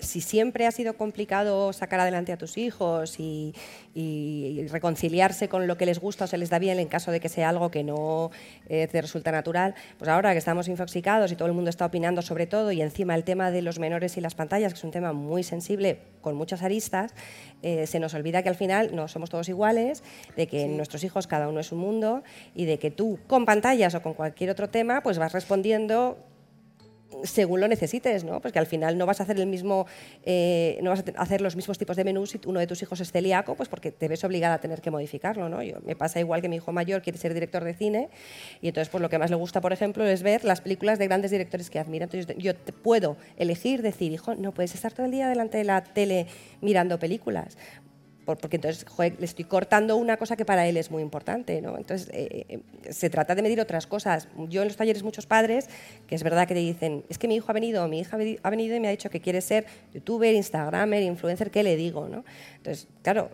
si siempre ha sido complicado sacar adelante a tus hijos y, y reconciliarse con lo que les gusta o se les da bien en caso de que sea algo que no eh, te resulta natural, pues ahora que estamos infoxicados y todo el mundo está opinando sobre todo y encima el tema de los menores y las pantallas, que es un tema muy sensible con muchas aristas, eh, se nos olvida que al final no somos todos iguales, de que nuestros hijos cada uno es un mundo y de que tú con pantallas o con cualquier otro tema pues vas respondiendo según lo necesites, ¿no? Porque al final no vas a hacer el mismo, eh, no vas a hacer los mismos tipos de menús si uno de tus hijos es celíaco, pues porque te ves obligada a tener que modificarlo, ¿no? Yo, me pasa igual que mi hijo mayor quiere ser director de cine y entonces pues lo que más le gusta, por ejemplo, es ver las películas de grandes directores que admira. Entonces yo te puedo elegir decir, hijo, no puedes estar todo el día delante de la tele mirando películas porque entonces le estoy cortando una cosa que para él es muy importante. ¿no? Entonces, eh, eh, se trata de medir otras cosas. Yo en los talleres muchos padres, que es verdad que te dicen, es que mi hijo ha venido, mi hija ha venido y me ha dicho que quiere ser youtuber, instagramer, influencer, ¿qué le digo? ¿no? Entonces, claro,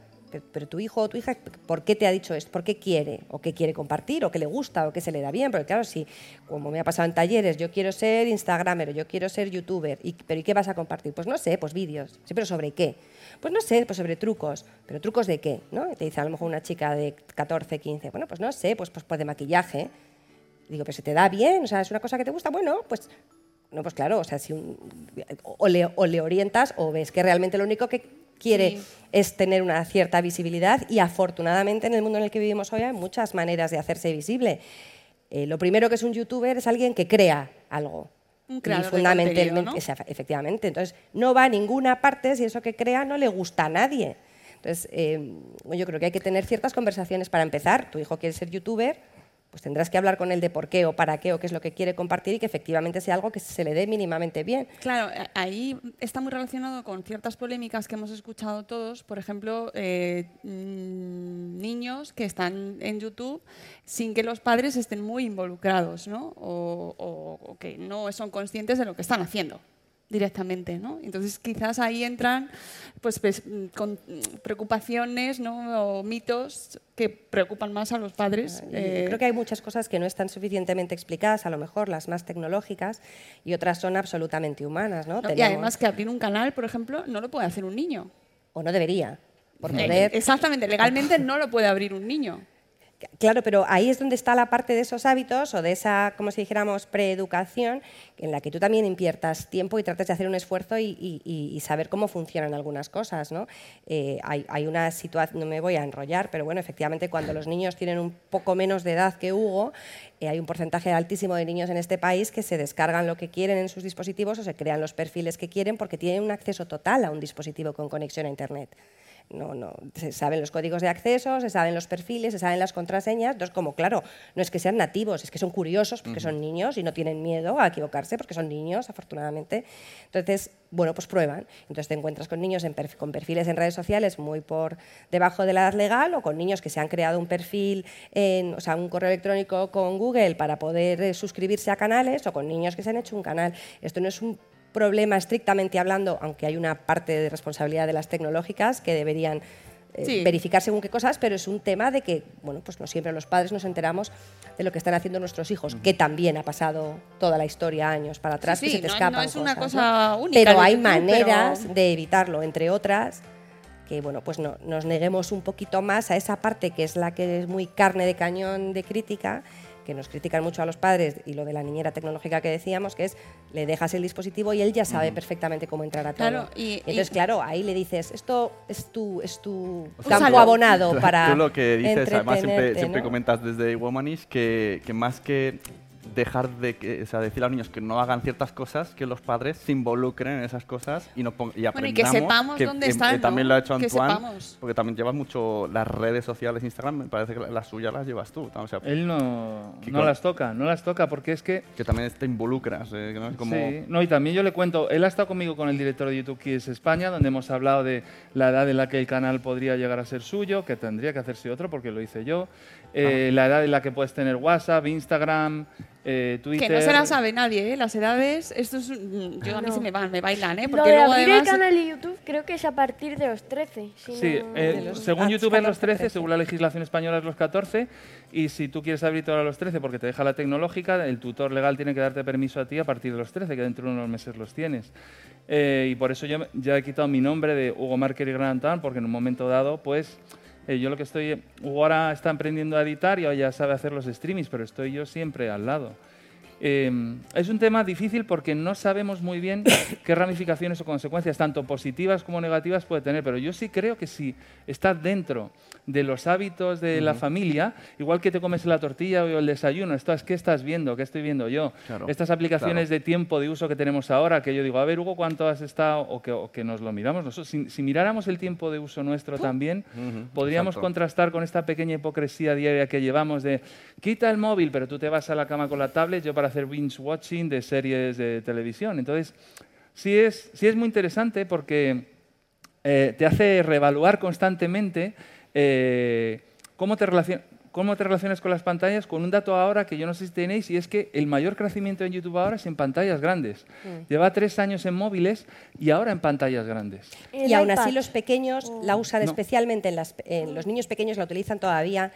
pero tu hijo o tu hija, ¿por qué te ha dicho esto? ¿Por qué quiere? ¿O qué quiere compartir? ¿O qué le gusta? ¿O qué se le da bien? Porque claro, si, como me ha pasado en talleres, yo quiero ser Instagramer, yo quiero ser youtuber, ¿pero ¿y qué vas a compartir? Pues no sé, pues vídeos. Sí, pero ¿sobre qué? Pues no sé, pues sobre trucos. ¿Pero trucos de qué? ¿no? te dice a lo mejor una chica de 14, 15. Bueno, pues no sé, pues, pues, pues de maquillaje. digo, ¿pero se te da bien? O sea, ¿es una cosa que te gusta? Bueno, pues no, pues claro, o sea, si o, le, o, le, orientas o ves que realmente lo único que quiere es tener una cierta visibilidad y afortunadamente en el mundo en el que vivimos hoy hay muchas maneras de hacerse visible. Eh, lo primero que es un youtuber es alguien que crea algo. Un fundamentalmente, ¿no? efectivamente. Entonces, no va a ninguna parte si eso que crea no le gusta a nadie. Entonces, eh, yo creo que hay que tener ciertas conversaciones para empezar. Tu hijo quiere ser youtuber, pues tendrás que hablar con él de por qué o para qué o qué es lo que quiere compartir y que efectivamente sea algo que se le dé mínimamente bien. Claro, ahí está muy relacionado con ciertas polémicas que hemos escuchado todos, por ejemplo, eh, mm, niños que están en YouTube sin que los padres estén muy involucrados ¿no? o que no son conscientes de lo que están haciendo directamente, ¿no? Entonces quizás ahí entran pues, pues con preocupaciones ¿no? o mitos que preocupan más a los padres. Eh, creo que hay muchas cosas que no están suficientemente explicadas, a lo mejor las más tecnológicas, y otras son absolutamente humanas, ¿no? Y además que abrir un canal, por ejemplo, no lo puede hacer un niño. O no debería. Por eh, Exactamente, legalmente no lo puede abrir un niño. Claro, pero ahí es donde está la parte de esos hábitos o de esa, como si dijéramos, preeducación, en la que tú también inviertas tiempo y trates de hacer un esfuerzo y, saber cómo funcionan algunas cosas. ¿no? Eh, hay, una situación, no me voy a enrollar, pero bueno, efectivamente cuando los niños tienen un poco menos de edad que Hugo, eh, hay un porcentaje altísimo de niños en este país que se descargan lo que quieren en sus dispositivos o se crean los perfiles que quieren porque tienen un acceso total a un dispositivo con conexión a Internet no, no, se saben los códigos de acceso, se saben los perfiles, se saben las contraseñas. Entonces, como claro, no es que sean nativos, es que son curiosos porque son niños y no tienen miedo a equivocarse porque son niños, afortunadamente. Entonces, bueno, pues prueban. Entonces te encuentras con niños con perfiles en redes sociales muy por debajo de la edad legal o con niños que se han creado un perfil, en, o sea, un correo electrónico con Google para poder eh, suscribirse a canales o con niños que se han hecho un canal. Esto no es un problema estrictamente hablando, aunque hay una parte de responsabilidad de las tecnológicas que deberían eh, verificar según qué cosas, pero es un tema de que, bueno, pues no siempre los padres nos enteramos de lo que están haciendo nuestros hijos, que también ha pasado toda la historia años para atrás, que se te escapan no es una cosa única. Pero hay maneras de evitarlo, entre otras, que bueno, pues no, nos neguemos un poquito más a esa parte que es la que es muy carne de cañón de crítica que nos critican mucho a los padres y lo de la niñera tecnológica que decíamos, que es le dejas el dispositivo y él ya sabe perfectamente cómo entrar a todo. y, entonces, claro, ahí le dices, esto es tu, es tu campo abonado para. Tú lo que dices, además siempre, comentas desde Womanish que, que más que dejar de que, o sea, decir a los niños que no hagan ciertas cosas, que los padres se involucren en esas cosas y, no y aprendamos. Bueno, y que sepamos dónde están. también lo ha hecho Antoine, porque también llevas mucho las redes sociales, Instagram, me parece que las suyas las llevas tú. O sea, Él no, no las toca, no las toca porque es que... Que también te involucras. Eh, ¿no? Como... Sí, no, y también yo le cuento, él ha estado conmigo con el director de YouTube Kids España, donde hemos hablado de la edad en la que el canal podría llegar a ser suyo, que tendría que hacerse otro porque lo hice yo, eh, ah. la edad en la que puedes tener WhatsApp, Instagram, eh, Twitter... Que no se la sabe nadie, ¿eh? Las edades, esto es, yo a mí No. se me van, me bailan, ¿eh? Lo Porque de luego abrir además... el canal de YouTube creo que es a partir de los 13. si Sí, no- eh, de los- según ah, YouTube es los 14, 13, 13. según la legislación española es los 14, y si tú quieres abrir todo a los 13 porque te deja la tecnológica, el tutor legal tiene que darte permiso a ti a partir de los 13, que dentro de unos meses los tienes. Eh, y por eso yo ya he quitado mi nombre de Hugo Marker y Grand Town, porque en un momento dado, pues, eh, yo lo que estoy... Ahora está aprendiendo a editar y ya sabe hacer los streamings, pero estoy yo siempre al lado. Eh, es un tema difícil porque no sabemos muy bien qué ramificaciones o consecuencias, tanto positivas como negativas, puede tener, pero yo sí creo que si está dentro de los hábitos de la familia, igual que te comes la tortilla o el desayuno, esto es qué estás viendo, qué estoy viendo yo. Claro, Estas aplicaciones claro. de tiempo de uso que tenemos ahora, que yo digo, a ver, Hugo, ¿cuánto has estado? O que, o que nos lo miramos nosotros. Si, si miráramos el tiempo de uso nuestro también, Ujú, podríamos exacto. contrastar con esta pequeña hipocresía diaria que llevamos de quita el móvil, pero tú te vas a la cama con la tablet, yo para hacer binge watching de series de televisión. Entonces, sí es, sí es muy interesante porque eh, te hace reevaluar constantemente eh, cómo, te relacion- cómo te relacionas con las pantallas con un dato ahora que yo no sé si tenéis y es que el mayor crecimiento en YouTube ahora es en pantallas grandes. Lleva tres años en móviles y ahora en pantallas grandes. El Y aún así los pequeños la usan No. especialmente, en, las- en los niños pequeños la utilizan todavía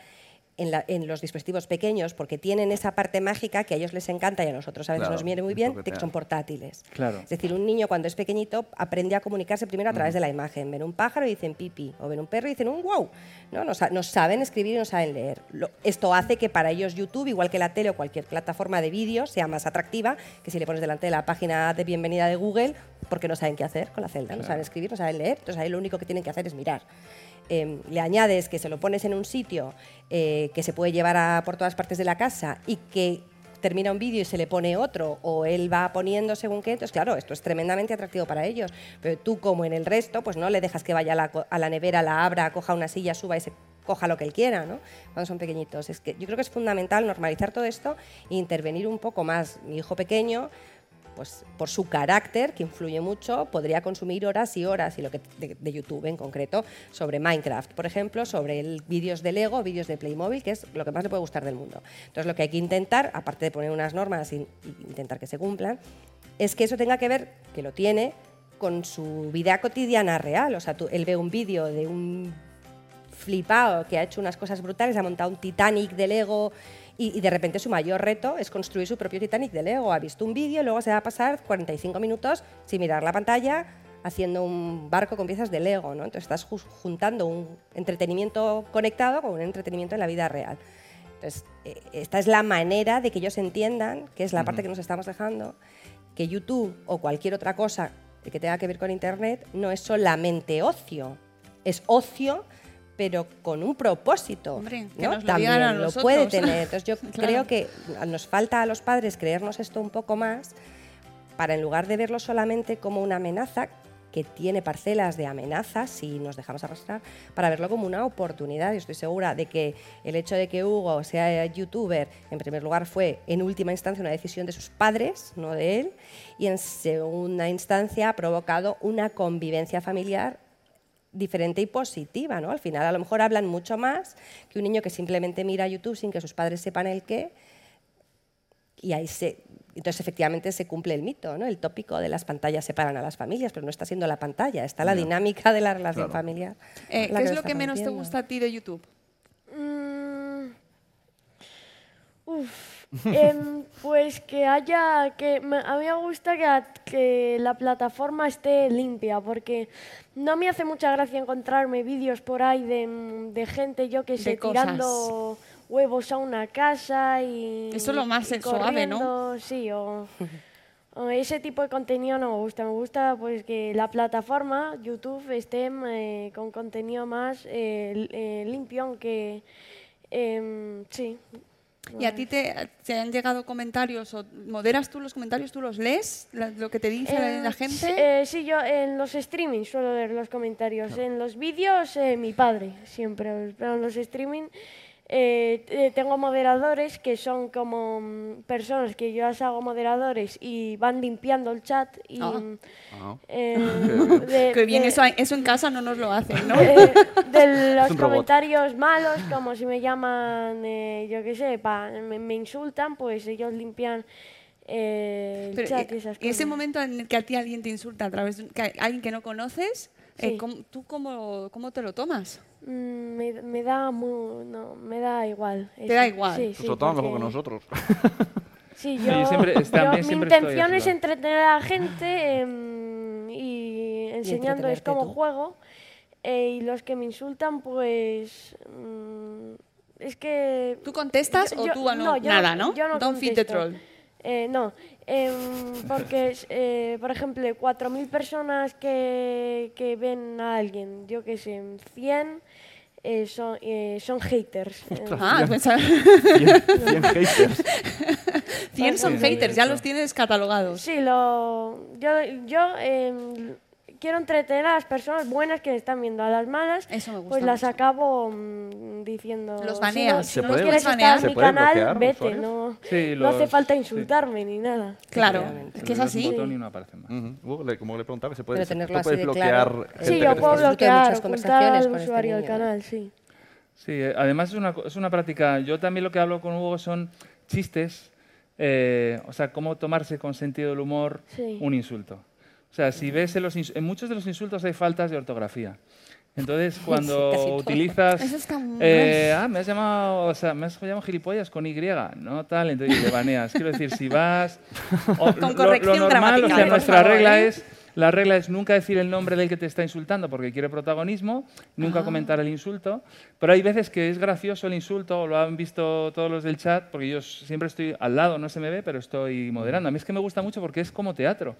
en, la- en los dispositivos pequeños porque tienen esa parte mágica que a ellos les encanta y a nosotros a veces Claro, nos viene muy bien, de que son portátiles. Claro. Es decir, un niño cuando es pequeñito aprende a comunicarse primero a través de la imagen. Ven un pájaro y dicen pipi, o ven un perro y dicen un wow. ¿no? No, sa- no saben escribir y no saben leer. Lo- esto hace que para ellos YouTube, igual que la tele o cualquier plataforma de vídeo, sea más atractiva que si le pones delante de la página de bienvenida de Google, porque no saben qué hacer con la celda, no saben escribir, no saben leer. Entonces ahí lo único que tienen que hacer es mirar. Eh, le añades que se lo pones en un sitio eh, que se puede llevar a, por todas partes de la casa y que termina un vídeo y se le pone otro o él va poniendo según qué, entonces claro, esto es tremendamente atractivo para ellos. Pero tú como en el resto, pues no le dejas que vaya a la, a la nevera, la abra, coja una silla, suba y se coja lo que él quiera, ¿no? Cuando son pequeñitos. Es que yo creo que es fundamental normalizar todo esto e intervenir un poco más. Mi hijo pequeño, pues por su carácter, que influye mucho, podría consumir horas y horas y lo que, de, YouTube en concreto sobre Minecraft, por ejemplo, sobre vídeos de Lego, vídeos de Playmobil, que es lo que más le puede gustar del mundo. Entonces lo que hay que intentar, aparte de poner unas normas y intentar que se cumplan, es que eso tenga que ver, que lo tiene, con su vida cotidiana real. O sea, él ve un vídeo de un flipado que ha hecho unas cosas brutales, ha montado un Titanic de Lego y, y de repente su mayor reto es construir su propio Titanic de Lego. Ha visto un vídeo y luego se va a pasar 45 minutos sin mirar la pantalla haciendo un barco con piezas de Lego. ¿no? Entonces estás ju- juntando un entretenimiento conectado con un entretenimiento en la vida real. Entonces, eh, esta es la manera de que ellos entiendan, que es la parte que nos estamos dejando, que YouTube o cualquier otra cosa que tenga que ver con Internet no es solamente ocio, es ocio pero con un propósito. Hombre, que ¿no? nos lo También digan a lo nosotros. puede tener. Entonces yo Claro. creo que nos falta a los padres creernos esto un poco más para en lugar de verlo solamente como una amenaza, que tiene parcelas de amenaza si nos dejamos arrastrar, para verlo como una oportunidad. Y estoy segura de que el hecho de que Hugo sea youtuber, en primer lugar, fue en última instancia una decisión de sus padres, no de él, y en segunda instancia ha provocado una convivencia familiar diferente y positiva, ¿no? Al final a lo mejor hablan mucho más que un niño que simplemente mira YouTube sin que sus padres sepan el qué y ahí se entonces efectivamente se cumple el mito, ¿no? El tópico de las pantallas separan a las familias, pero no está siendo la pantalla, está la dinámica de la relación Claro. familiar. Eh, la ¿Qué es lo que menos te gusta a ti de YouTube? Mm, uf, em, pues que haya, que me- a mí me gusta que, a- que la plataforma esté limpia, porque no me hace mucha gracia encontrarme vídeos por ahí de, de gente, yo que sé, tirando huevos a una casa y... Eso es lo más suave, ¿no? Sí, o... ese tipo de contenido no me gusta. Me gusta pues que la plataforma YouTube esté eh, con contenido más eh, eh, limpio, aunque em, sí. ¿Y a ti te, te han llegado comentarios o moderas tú los comentarios, tú los lees, lo que te dice la- Eh, la gente? eh, sí, yo en los streamings suelo leer los comentarios. En los vídeos, eh, mi padre siempre. Pero en los streaming eh, eh, tengo moderadores que son como mm, personas que yo las hago moderadores y van limpiando el chat y Ah. mm, Ah. eh, Qué de- Qué bien, de- eso, eso en casa no nos lo hacen, ¿no? eh, de los comentarios malos, como si me llaman, eh, yo qué sé, pa- me, me insultan, pues ellos limpian eh, el Pero, chat y esas ese cosas. momento en el que a ti alguien te insulta a través de que alguien que no conoces, eh, Sí. ¿cómo- ¿tú cómo, cómo te lo tomas? Mm, me, me da mu- no, me da igual. Te da eso. igual. Sí, sí, Sobre todo mejor que nosotros. Sí, yo, yo siempre- yo- siempre mi intención es entretener a la gente em, y enseñándoles cómo tú. juego. eh, y los que me insultan, pues... mm, es que... ¿Tú contestas Yo- o tú no, no, yo nada, no? yo no Don't feed the contesto. troll. Eh, no, em, porque, eh, por ejemplo, 4.000 personas que, que ven a alguien, yo qué sé, 100 eh, son, eh, son haters. Eh, Ah, pensaba- 100, 100 haters. 100 son haters, ya los tienes catalogados. Sí, lo, yo, yo em, quiero entretener a las personas buenas que están viendo, a las malas, Eso me gusta pues las mucho. acabo mm, diciendo... Los si baneas. no- Se Si no, puede- quieres ¿Se estar en mi canal, bloquear vete, usuarios? no, Sí, no hace falta sí. insultarme ni nada. Claro, es que es Le das así. botón y no aparecen más. Ujú. Hugo, le- como le preguntaba, se puede, Pero se- tenerlo tú así puedes de bloquear claro, gente Sí, que yo te puedo está- bloquear, muchas ocultar conversaciones al con este usuario del niño, ¿eh? canal, sí. Sí, eh, además es una, co- es una práctica. Yo también lo que hablo con Hugo son chistes, eh, o sea, cómo tomarse con sentido del humor Sí. un insulto. O sea, si ves en, los en muchos de los insultos hay faltas de ortografía. Entonces, cuando todo. utilizas... Eso está muy eh, ah, me has llamado, o sea, me has llamado gilipollas con Y, ¿no? Tal, entonces le baneas. Quiero decir, si vas... o- Con lo- corrección lo, normal, o sea, nuestra favor, regla ¿eh? es la regla es nunca decir el nombre del que te está insultando porque quiere protagonismo, nunca Ah. comentar el insulto, pero hay veces que es gracioso el insulto, lo han visto todos los del chat, porque yo siempre estoy al lado, no se me ve, pero estoy moderando. A mí es que me gusta mucho porque es como teatro.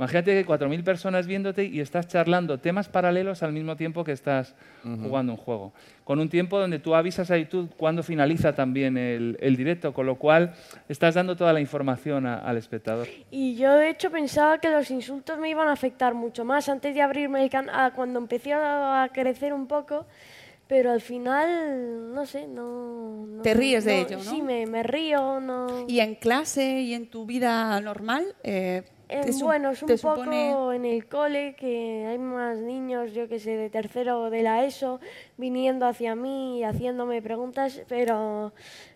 Imagínate que 4.000 personas viéndote y estás charlando temas paralelos al mismo tiempo que estás jugando un juego. Con un tiempo donde tú avisas a YouTube cuando finaliza también el, el directo, con lo cual estás dando toda la información a- al espectador. Y yo de hecho pensaba que los insultos me iban a afectar mucho más antes de abrirme el canal, cuando empecé a, a crecer un poco, pero al final, no sé, no... no- Te ríes de no- ello, ¿no? Sí, me, me río, no... Y en clase y en tu vida normal, eh, Eh, bueno, es un poco supone... en el cole que hay más niños, yo que sé, de tercero de la ESO, viniendo hacia mí y haciéndome preguntas, pero,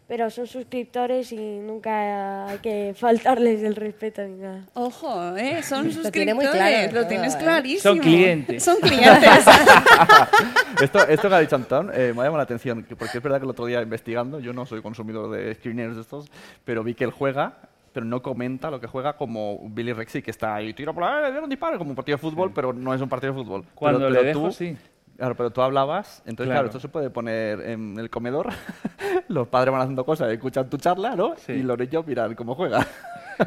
pero son suscriptores y nunca hay que faltarles el respeto ni nada. Ojo, ¿eh? son Lo tiene muy suscriptores, claro lo tienes todo, ¿eh? clarísimo. Son clientes. Son clientes. esto, esto que ha dicho Antón eh, me ha llamado la atención, que- porque es verdad que el otro día investigando, yo no soy consumidor de screeners de estos, pero vi que él juega, pero no comenta lo que juega como Billy Rexy, que está ahí, tira por ahí, un disparo, como un partido de fútbol, pero no es un partido de fútbol. Cuando Pero- le pero dejo, tú- sí. Claro, pero tú hablabas, entonces claro. Claro. esto se puede poner en el comedor, los padres van haciendo cosas, escuchan tu charla, ¿no? Sí. Y los niños miran cómo juega.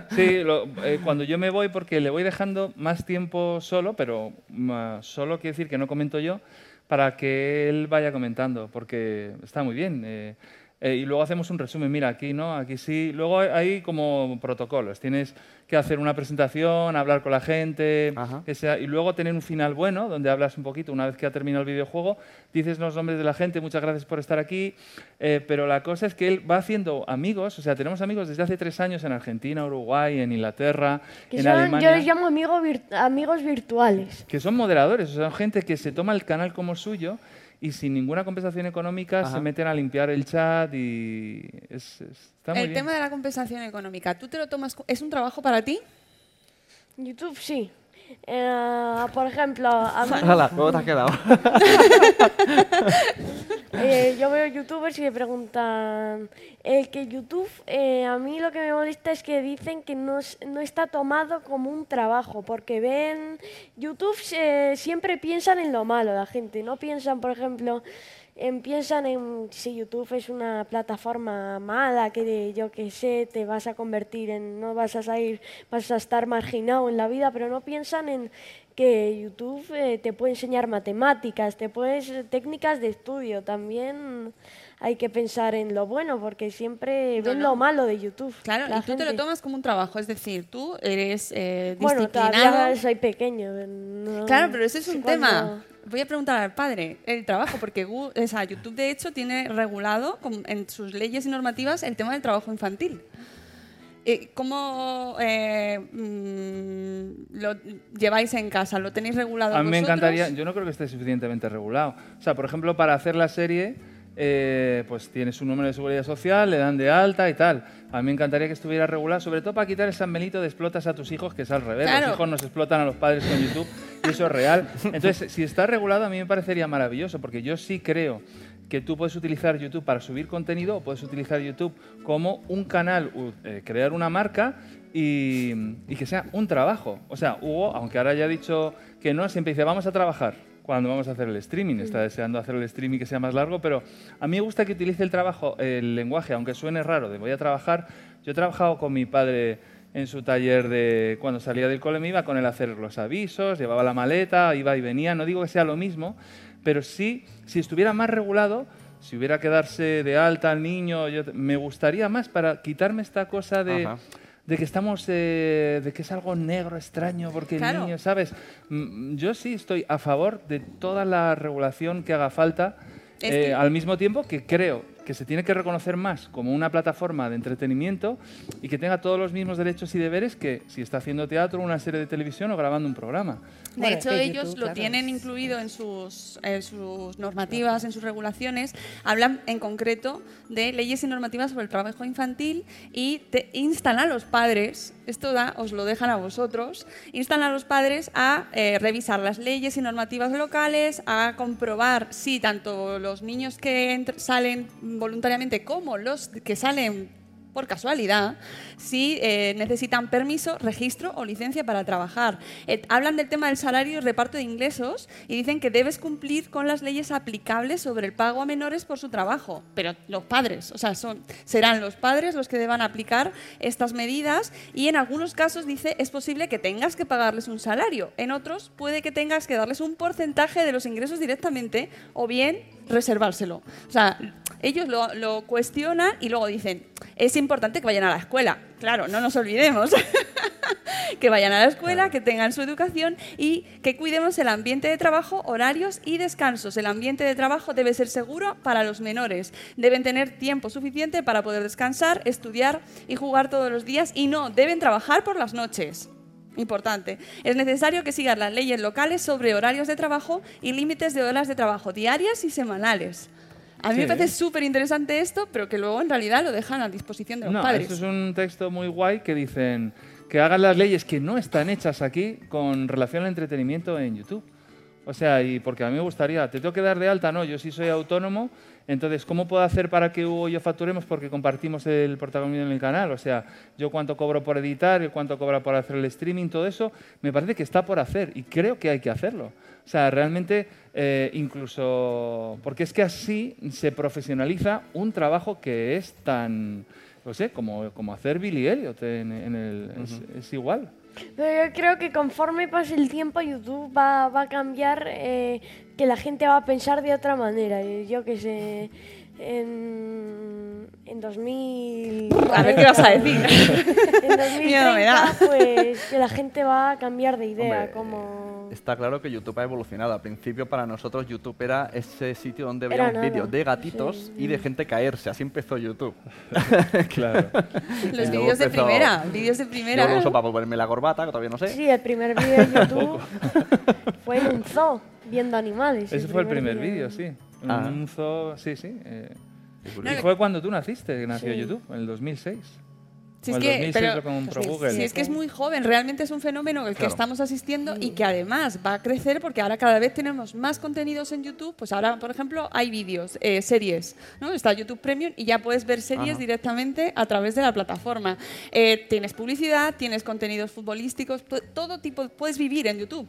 Sí, lo- eh, cuando yo me voy, porque le voy dejando más tiempo solo, pero ma- solo quiere decir que no comento yo, para que él vaya comentando, porque está muy bien. eh, eh, y luego hacemos un resumen, mira, aquí no, aquí sí. Luego hay, como protocolos, tienes que hacer una presentación, hablar con la gente, Ajá. que sea, y luego tener un final bueno, donde hablas un poquito, una vez que ha terminado el videojuego, dices los nombres de la gente, muchas gracias por estar aquí, eh, pero la cosa es que él va haciendo amigos, o sea, tenemos amigos desde hace tres años en Argentina, Uruguay, en Inglaterra, Que en son- Alemania, yo les llamo amigo vir- amigos virtuales. que son moderadores, o sea, son gente que se toma el canal como suyo y sin ninguna compensación económica Ajá. se meten a limpiar el chat y es, es- está muy el bien. tema de la compensación económica, ¿tú te lo tomas? ¿Es un trabajo para ti? YouTube sí. Eh, por ejemplo, a mí- Hala, ¿cómo te has quedado? Eh, yo veo youtubers y me preguntan, el que YouTube, eh, a mí lo que me molesta es que dicen que no, no está tomado como un trabajo, porque ven, YouTube eh, siempre piensan en lo malo la gente, no piensan, por ejemplo, en, piensan en si YouTube es una plataforma mala, que yo que sé, te vas a convertir en, no vas a salir, vas a estar marginado en la vida, pero no piensan en que YouTube eh, te puede enseñar matemáticas, te puede técnicas de estudio. También hay que pensar en lo bueno, porque siempre ven lo malo de YouTube. Claro, la y tú te lo tomas como un trabajo, es decir, tú eres eh, Bueno, disciplinado. todavía soy pequeño. no- Claro, pero ese es un cuándo- tema. Voy a preguntar al padre el trabajo, porque Gu- o sea, YouTube de hecho tiene regulado en sus leyes y normativas el tema del trabajo infantil. Eh, ¿Cómo eh, mm, lo lleváis en casa? ¿Lo tenéis regulado A mí me vosotros? encantaría, yo no creo que esté suficientemente regulado. O sea, por ejemplo, para hacer la serie, eh, pues tienes un número de seguridad social, le dan de alta y tal. A mí me encantaría que estuviera regulado, sobre todo para quitar el San Benito de explotas a tus hijos, que es al revés. Claro. Los hijos nos explotan a los padres con YouTube y eso es real. Entonces, si está regulado, a mí me parecería maravilloso, porque yo sí creo que tú puedes utilizar YouTube para subir contenido o puedes utilizar YouTube como un canal, eh, crear una marca y, y que sea un trabajo. O sea, Hugo, aunque ahora ya ha dicho que no, siempre dice, vamos a trabajar cuando vamos a hacer el streaming. Está deseando hacer el streaming que sea más largo, pero a mí me gusta que utilice el trabajo, el lenguaje, aunque suene raro, de voy a trabajar. Yo he trabajado con mi padre en su taller de cuando salía del cole me iba con él a hacer los avisos, llevaba la maleta, iba y venía. No digo que sea lo mismo, pero sí, si estuviera más regulado, si hubiera que darse de alta al niño, me gustaría más para quitarme esta cosa de. De que estamos, eh, de que es algo negro, extraño, porque Claro. el niño, ¿sabes? Mm, Yo sí estoy a favor de toda la regulación que haga falta, eh, que- al mismo tiempo que creo que se tiene que reconocer más como una plataforma de entretenimiento y que tenga todos los mismos derechos y deberes que si está haciendo teatro, una serie de televisión o grabando un programa. De Bueno, hecho, ellos YouTube, lo claro, tienen incluido en sus, en sus normativas, en sus regulaciones. Hablan en concreto de leyes y normativas sobre el trabajo infantil y te instan a los padres, esto da, os lo dejan a vosotros, instan a los padres a eh, revisar las leyes y normativas locales, a comprobar si tanto los niños que salen voluntariamente como los que salen por casualidad, si eh, necesitan permiso, registro o licencia para trabajar. Eh, hablan del tema del salario y reparto de ingresos y dicen que debes cumplir con las leyes aplicables sobre el pago a menores por su trabajo. Pero los padres, o sea, son, serán los padres los que deban aplicar estas medidas y en algunos casos dice es posible que tengas que pagarles un salario, en otros puede que tengas que darles un porcentaje de los ingresos directamente o bien reservárselo. O sea, ellos lo, lo cuestionan y luego dicen, es importante que vayan a la escuela. Claro, no nos olvidemos. que vayan a la escuela, que tengan su educación y que cuidemos el ambiente de trabajo, horarios y descansos. El ambiente de trabajo debe ser seguro para los menores. Deben tener tiempo suficiente para poder descansar, estudiar y jugar todos los días y no deben trabajar por las noches. Importante. Es necesario que sigan las leyes locales sobre horarios de trabajo y límites de horas de trabajo diarias y semanales. A mí Sí. me parece súper interesante esto, pero que luego en realidad lo dejan a disposición de los No, padres. eso es un texto muy guay que dicen que hagan las leyes que no están hechas aquí con relación al entretenimiento en YouTube. O sea, y porque a mí me gustaría, ¿te tengo que dar de alta? No, yo sí soy autónomo, entonces, ¿cómo puedo hacer para que Hugo y yo facturemos? Porque compartimos el protagonismo en el canal. O sea, yo cuánto cobro por editar, yo cuánto cobra por hacer el streaming, todo eso, me parece que está por hacer y creo que hay que hacerlo. O sea, realmente, eh, incluso, porque es que así se profesionaliza un trabajo que es tan, no sé, como, como hacer Billy Elliot en, en el, es- es igual. Pero yo creo que conforme pase el tiempo YouTube va, va a cambiar, eh, que la gente va a pensar de otra manera. Eh, Yo que sé, en, en 2000... A ver qué vas a decir. En Miedo me da. 2030, pues que la gente va a cambiar de idea, Hombre, como... Está claro que YouTube ha evolucionado. Al principio para nosotros YouTube era ese sitio donde veíamos vídeos de gatitos sí. y de gente caerse. Así empezó YouTube. Claro. Los vídeos de primera, vídeos de Yo primera. lo uso para ponerme la corbata, que todavía no sé. Sí, el primer vídeo de YouTube fue en un zoo, viendo animales. Ese fue el primer vídeo, sí. Ah. un zoo, sí, sí. eh. Y fue cuando tú naciste, que nació Sí. YouTube, en el 2006. Si es que, 2006 pero- lo compró 2006. Google. Si es que es muy joven, realmente es un fenómeno el que Claro. estamos asistiendo y que además va a crecer porque ahora cada vez tenemos más contenidos en YouTube. Pues ahora, por ejemplo, hay vídeos, eh, series, ¿no? Está YouTube Premium y ya puedes ver series Ajá. directamente a través de la plataforma. Eh, tienes publicidad, tienes contenidos futbolísticos, todo tipo, puedes vivir en YouTube.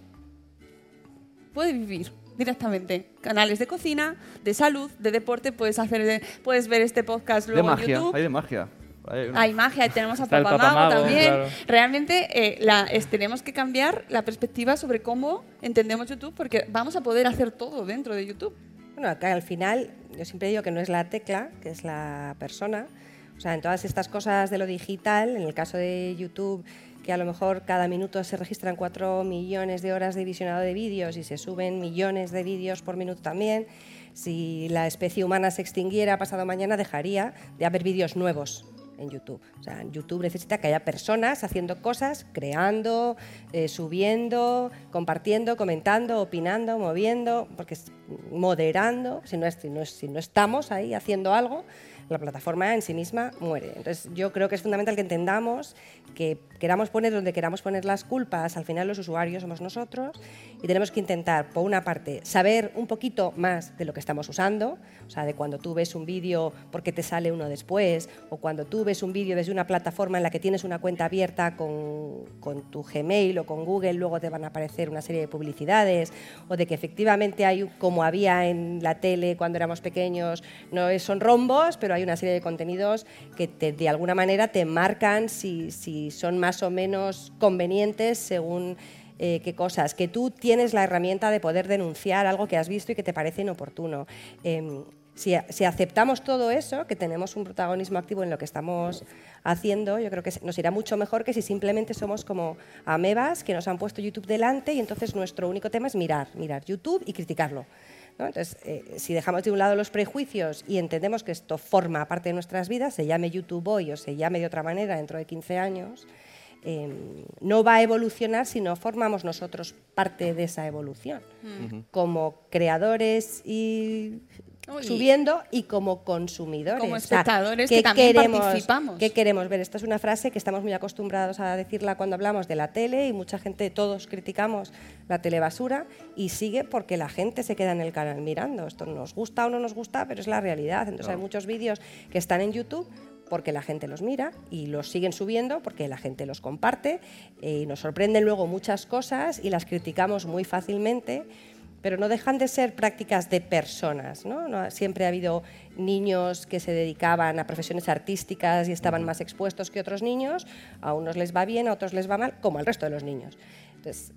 Puedes vivir directamente. Canales de cocina, de salud, de deporte, puedes hacer, de- puedes ver este podcast De luego en magia, YouTube. hay de magia. Hay- Hay magia, tenemos a Papamago Papamago, también. claro. Realmente eh, la- es- tenemos que cambiar la perspectiva sobre cómo entendemos YouTube porque vamos a poder hacer todo dentro de YouTube. Bueno, acá al final, yo siempre digo que no es la tecla, que es la persona, O sea, en todas estas cosas de lo digital, en el caso de YouTube, que a lo mejor cada minuto se registran 4 millones de horas de visionado de vídeos y se suben millones de vídeos por minuto también, si la especie humana se extinguiera pasado mañana, dejaría de haber vídeos nuevos en YouTube. O sea, YouTube necesita que haya personas haciendo cosas, creando, eh, subiendo, compartiendo, comentando, opinando, moviendo, porque moderando. Si no, si, no, si no estamos ahí haciendo algo, la plataforma en sí misma muere. Entonces, yo creo que es fundamental que entendamos que queramos poner donde queramos poner las culpas, al final los usuarios somos nosotros y tenemos que intentar, por una parte, saber un poquito más de lo que estamos usando, o sea, de cuando tú ves un vídeo porque te sale uno después, o cuando tú ves un vídeo desde una plataforma en la que tienes una cuenta abierta con, con tu Gmail o con Google, luego te van a aparecer una serie de publicidades, o de que efectivamente hay, como había en la tele cuando éramos pequeños, no son rombos, pero hay una serie de contenidos que de alguna manera te marcan si, si son más o menos convenientes según eh, qué cosas, que tú tienes la herramienta de poder denunciar algo que has visto y que te parece inoportuno. Em, si, si aceptamos todo eso, que tenemos un protagonismo activo en lo que estamos haciendo, yo creo que nos irá mucho mejor que si simplemente somos como amebas que nos han puesto YouTube delante y entonces nuestro único tema es mirar, mirar YouTube y criticarlo. ¿No? Entonces, eh, si dejamos de un lado los prejuicios y entendemos que esto forma parte de nuestras vidas, se llame YouTube hoy o se llame de otra manera dentro de 15 años, eh, no va a evolucionar si no formamos nosotros parte de esa evolución, como creadores y Uy. subiendo y como consumidores. Como O sea, espectadores ¿qué que también queremos- participamos. ¿Qué queremos ver? Esta es una frase que estamos muy acostumbrados a decirla cuando hablamos de la tele y mucha gente, todos criticamos la telebasura y sigue porque la gente se queda en el canal mirando. Esto nos gusta o no nos gusta, pero es la realidad. Entonces hay muchos vídeos que están en YouTube porque la gente los mira y los siguen subiendo porque la gente los comparte eh, y nos sorprenden luego muchas cosas y las criticamos muy fácilmente pero no dejan de ser prácticas de personas. ¿no? No- siempre ha habido niños que se dedicaban a profesiones artísticas y estaban más expuestos que otros niños. A unos les va bien, a otros les va mal, como al resto de los niños. Entonces,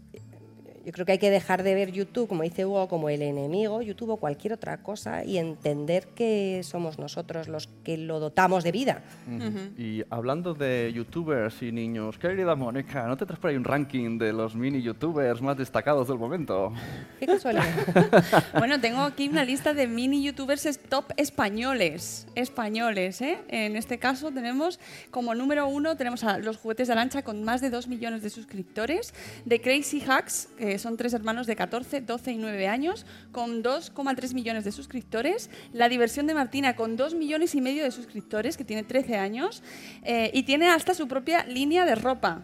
yo creo que hay que dejar de ver YouTube, como dice Hugo, como el enemigo, YouTube o cualquier otra cosa, y entender que somos nosotros los que lo dotamos de vida. Y hablando de youtubers y niños, querida Mónica, ¿no te traes por ahí un ranking de los mini youtubers más destacados del momento? Qué casualidad. Bueno, tengo aquí una lista de mini youtubers top españoles. Españoles, ¿eh? En este caso tenemos como número uno tenemos a Los Juguetes de Lancha con más de 2 millones de suscriptores. De Crazy Hacks, que son tres hermanos de 14, 12 y 9 años, con 2,3 millones de suscriptores. La Diversión de Martina con 2 millones y medio de suscriptores, que tiene 13 años. eh, y tiene hasta su propia línea de ropa.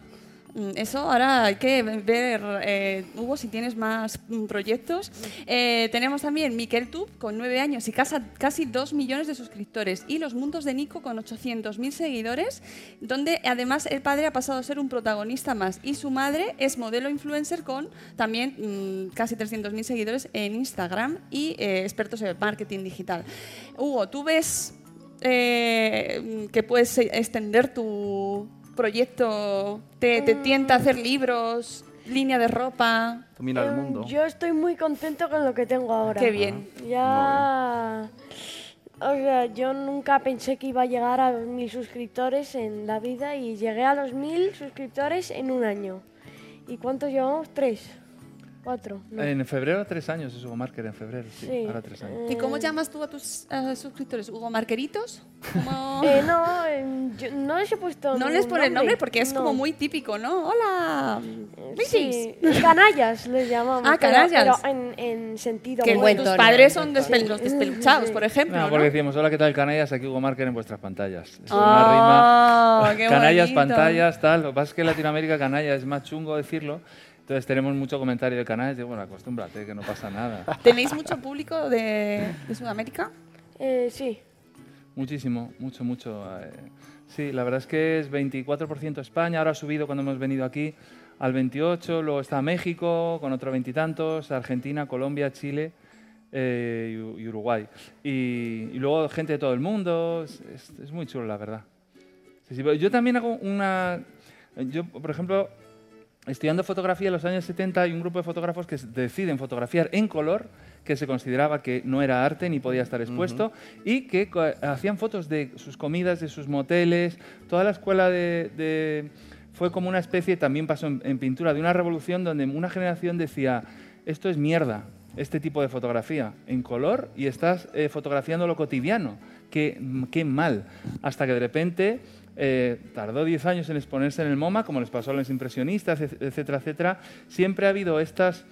Mm, Eso ahora hay que ver, eh, Hugo, si tienes más mm, proyectos. Eh, tenemos también Miquel Tub, con nueve años y casi dos millones de suscriptores. Y Los Mundos de Nico, con 800.000 seguidores, donde además el padre ha pasado a ser un protagonista más. Y su madre es modelo influencer con también mm, casi 300.000 seguidores en Instagram y eh, expertos en marketing digital. Hugo, ¿tú ves eh, que puedes extender tu proyecto? ¿Te, te tienta hacer libros, línea de ropa? Domina el mundo. Yo estoy muy contento con lo que tengo ahora. Qué bien. Ya. O sea, yo nunca pensé que iba a llegar a mil suscriptores en la vida y llegué a los mil suscriptores en un año. ¿Y cuántos llevamos? ¿Tres? ¿Cuatro? No. En febrero, tres años, es Hugo Marker en febrero, sí, Sí. ahora tres años. ¿Y cómo llamas tú a tus eh, suscriptores? ¿Hugo Marqueritos? ¿Cómo- Eh, no, em, yo no les he puesto no les pones nombre porque es no. como muy típico, ¿no? Hola. Sí, greetings. canallas les llamamos. Ah, canallas. Pero, en, en sentido Que muy- buen tus padres son despel- los despeluchados, por ejemplo. No, ¿no? porque decíamos, hola, ¿qué tal, canallas? Aquí Hugo Marker en vuestras pantallas. Es Ah, una rima. qué canallas, bonito. pantallas, tal. Lo que pasa es que en Latinoamérica canalla es más chungo decirlo. Entonces tenemos mucho comentario de canallas. Digo, bueno, acostúmbrate, que no pasa nada. ¿Tenéis mucho público de, de Sudamérica? Eh, sí. Muchísimo, mucho, mucho. eh. Sí, la verdad es que es 24% España, ahora ha subido cuando hemos venido aquí al 28, luego está México con otro veintitantos, Argentina, Colombia, Chile eh, y Uruguay. Y, y luego gente de todo el mundo, es, es- es muy chulo, la verdad. Sí, sí, pero yo también hago una... Yo, por ejemplo, estudiando fotografía en los años 70 hay un grupo de fotógrafos que deciden fotografiar en color, que se consideraba que no era arte ni podía estar expuesto y que hacían fotos de sus comidas, de sus moteles, toda la escuela de, de- fue como una especie, también pasó en, en pintura, de una revolución donde una generación decía, esto es mierda, este tipo de fotografía, en color y estás eh, fotografiando lo cotidiano, qué, qué mal, hasta que de repente eh, tardó 10 años en exponerse en el MoMA, como les pasó a los impresionistas, etcétera, etcétera. Siempre ha habido estas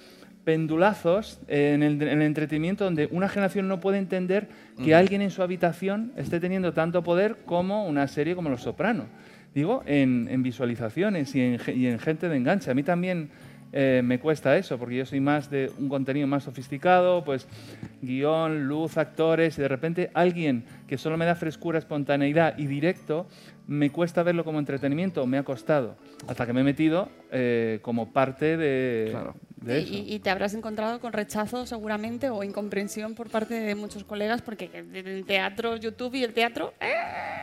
pendulazos en el, en el entretenimiento donde una generación no puede entender que alguien en su habitación esté teniendo tanto poder como una serie como Los Soprano. Digo, en, en visualizaciones y en, ge- y en gente de enganche. A mí también eh, me cuesta eso, porque yo soy más de un contenido más sofisticado, pues guion, luz, actores, y de repente alguien que solo me da frescura, espontaneidad y directo, me cuesta verlo como entretenimiento, me ha costado, hasta que me he metido eh, como parte de, de eso. Y, y te habrás encontrado con rechazo seguramente o incomprensión por parte de muchos colegas porque el teatro, YouTube y el teatro... ¡eh!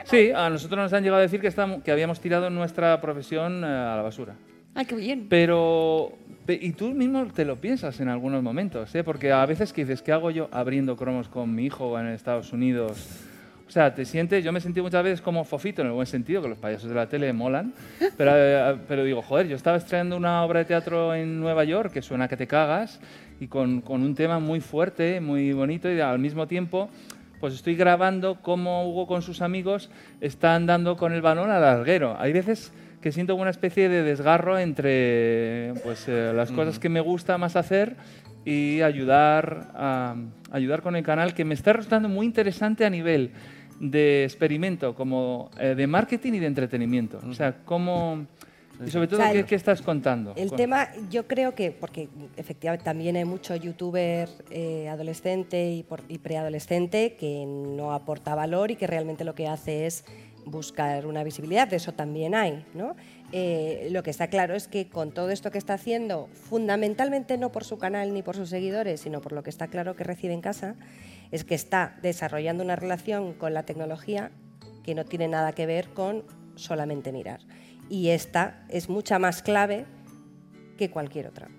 Sí, a nosotros nos han llegado a decir que, estamos, que habíamos tirado nuestra profesión a la basura. ¡Ay, qué bien! Pero, pe- y tú mismo te lo piensas en algunos momentos, ¿eh? porque a veces que dices, ¿qué hago yo abriendo cromos con mi hijo en Estados Unidos? O sea, te sientes, yo me sentí muchas veces como fofito en el buen sentido, que los payasos de la tele molan, pero, eh, pero digo, joder, yo estaba estrenando una obra de teatro en Nueva York que suena que te cagas y con, con un tema muy fuerte, muy bonito y al mismo tiempo pues estoy grabando cómo Hugo con sus amigos están dando con el balón al larguero. Hay veces que siento una especie de desgarro entre pues, eh, las cosas que me gusta más hacer y ayudar, a, ayudar con el canal, que me está resultando muy interesante a nivel de experimento, como eh, de marketing y de entretenimiento. O sea, cómo... Y sobre todo, O sea, ¿qué, estás contando? El Con- tema, yo creo que, porque efectivamente también hay mucho youtuber eh, adolescente y, y preadolescente que no aporta valor y que realmente lo que hace es buscar una visibilidad, de eso también hay. ¿no? Eh, lo que está claro es que con todo esto que está haciendo, fundamentalmente no por su canal ni por sus seguidores, sino por lo que está claro que recibe en casa, es que está desarrollando una relación con la tecnología que no tiene nada que ver con solamente mirar. Y esta es mucha más clave que cualquier otra.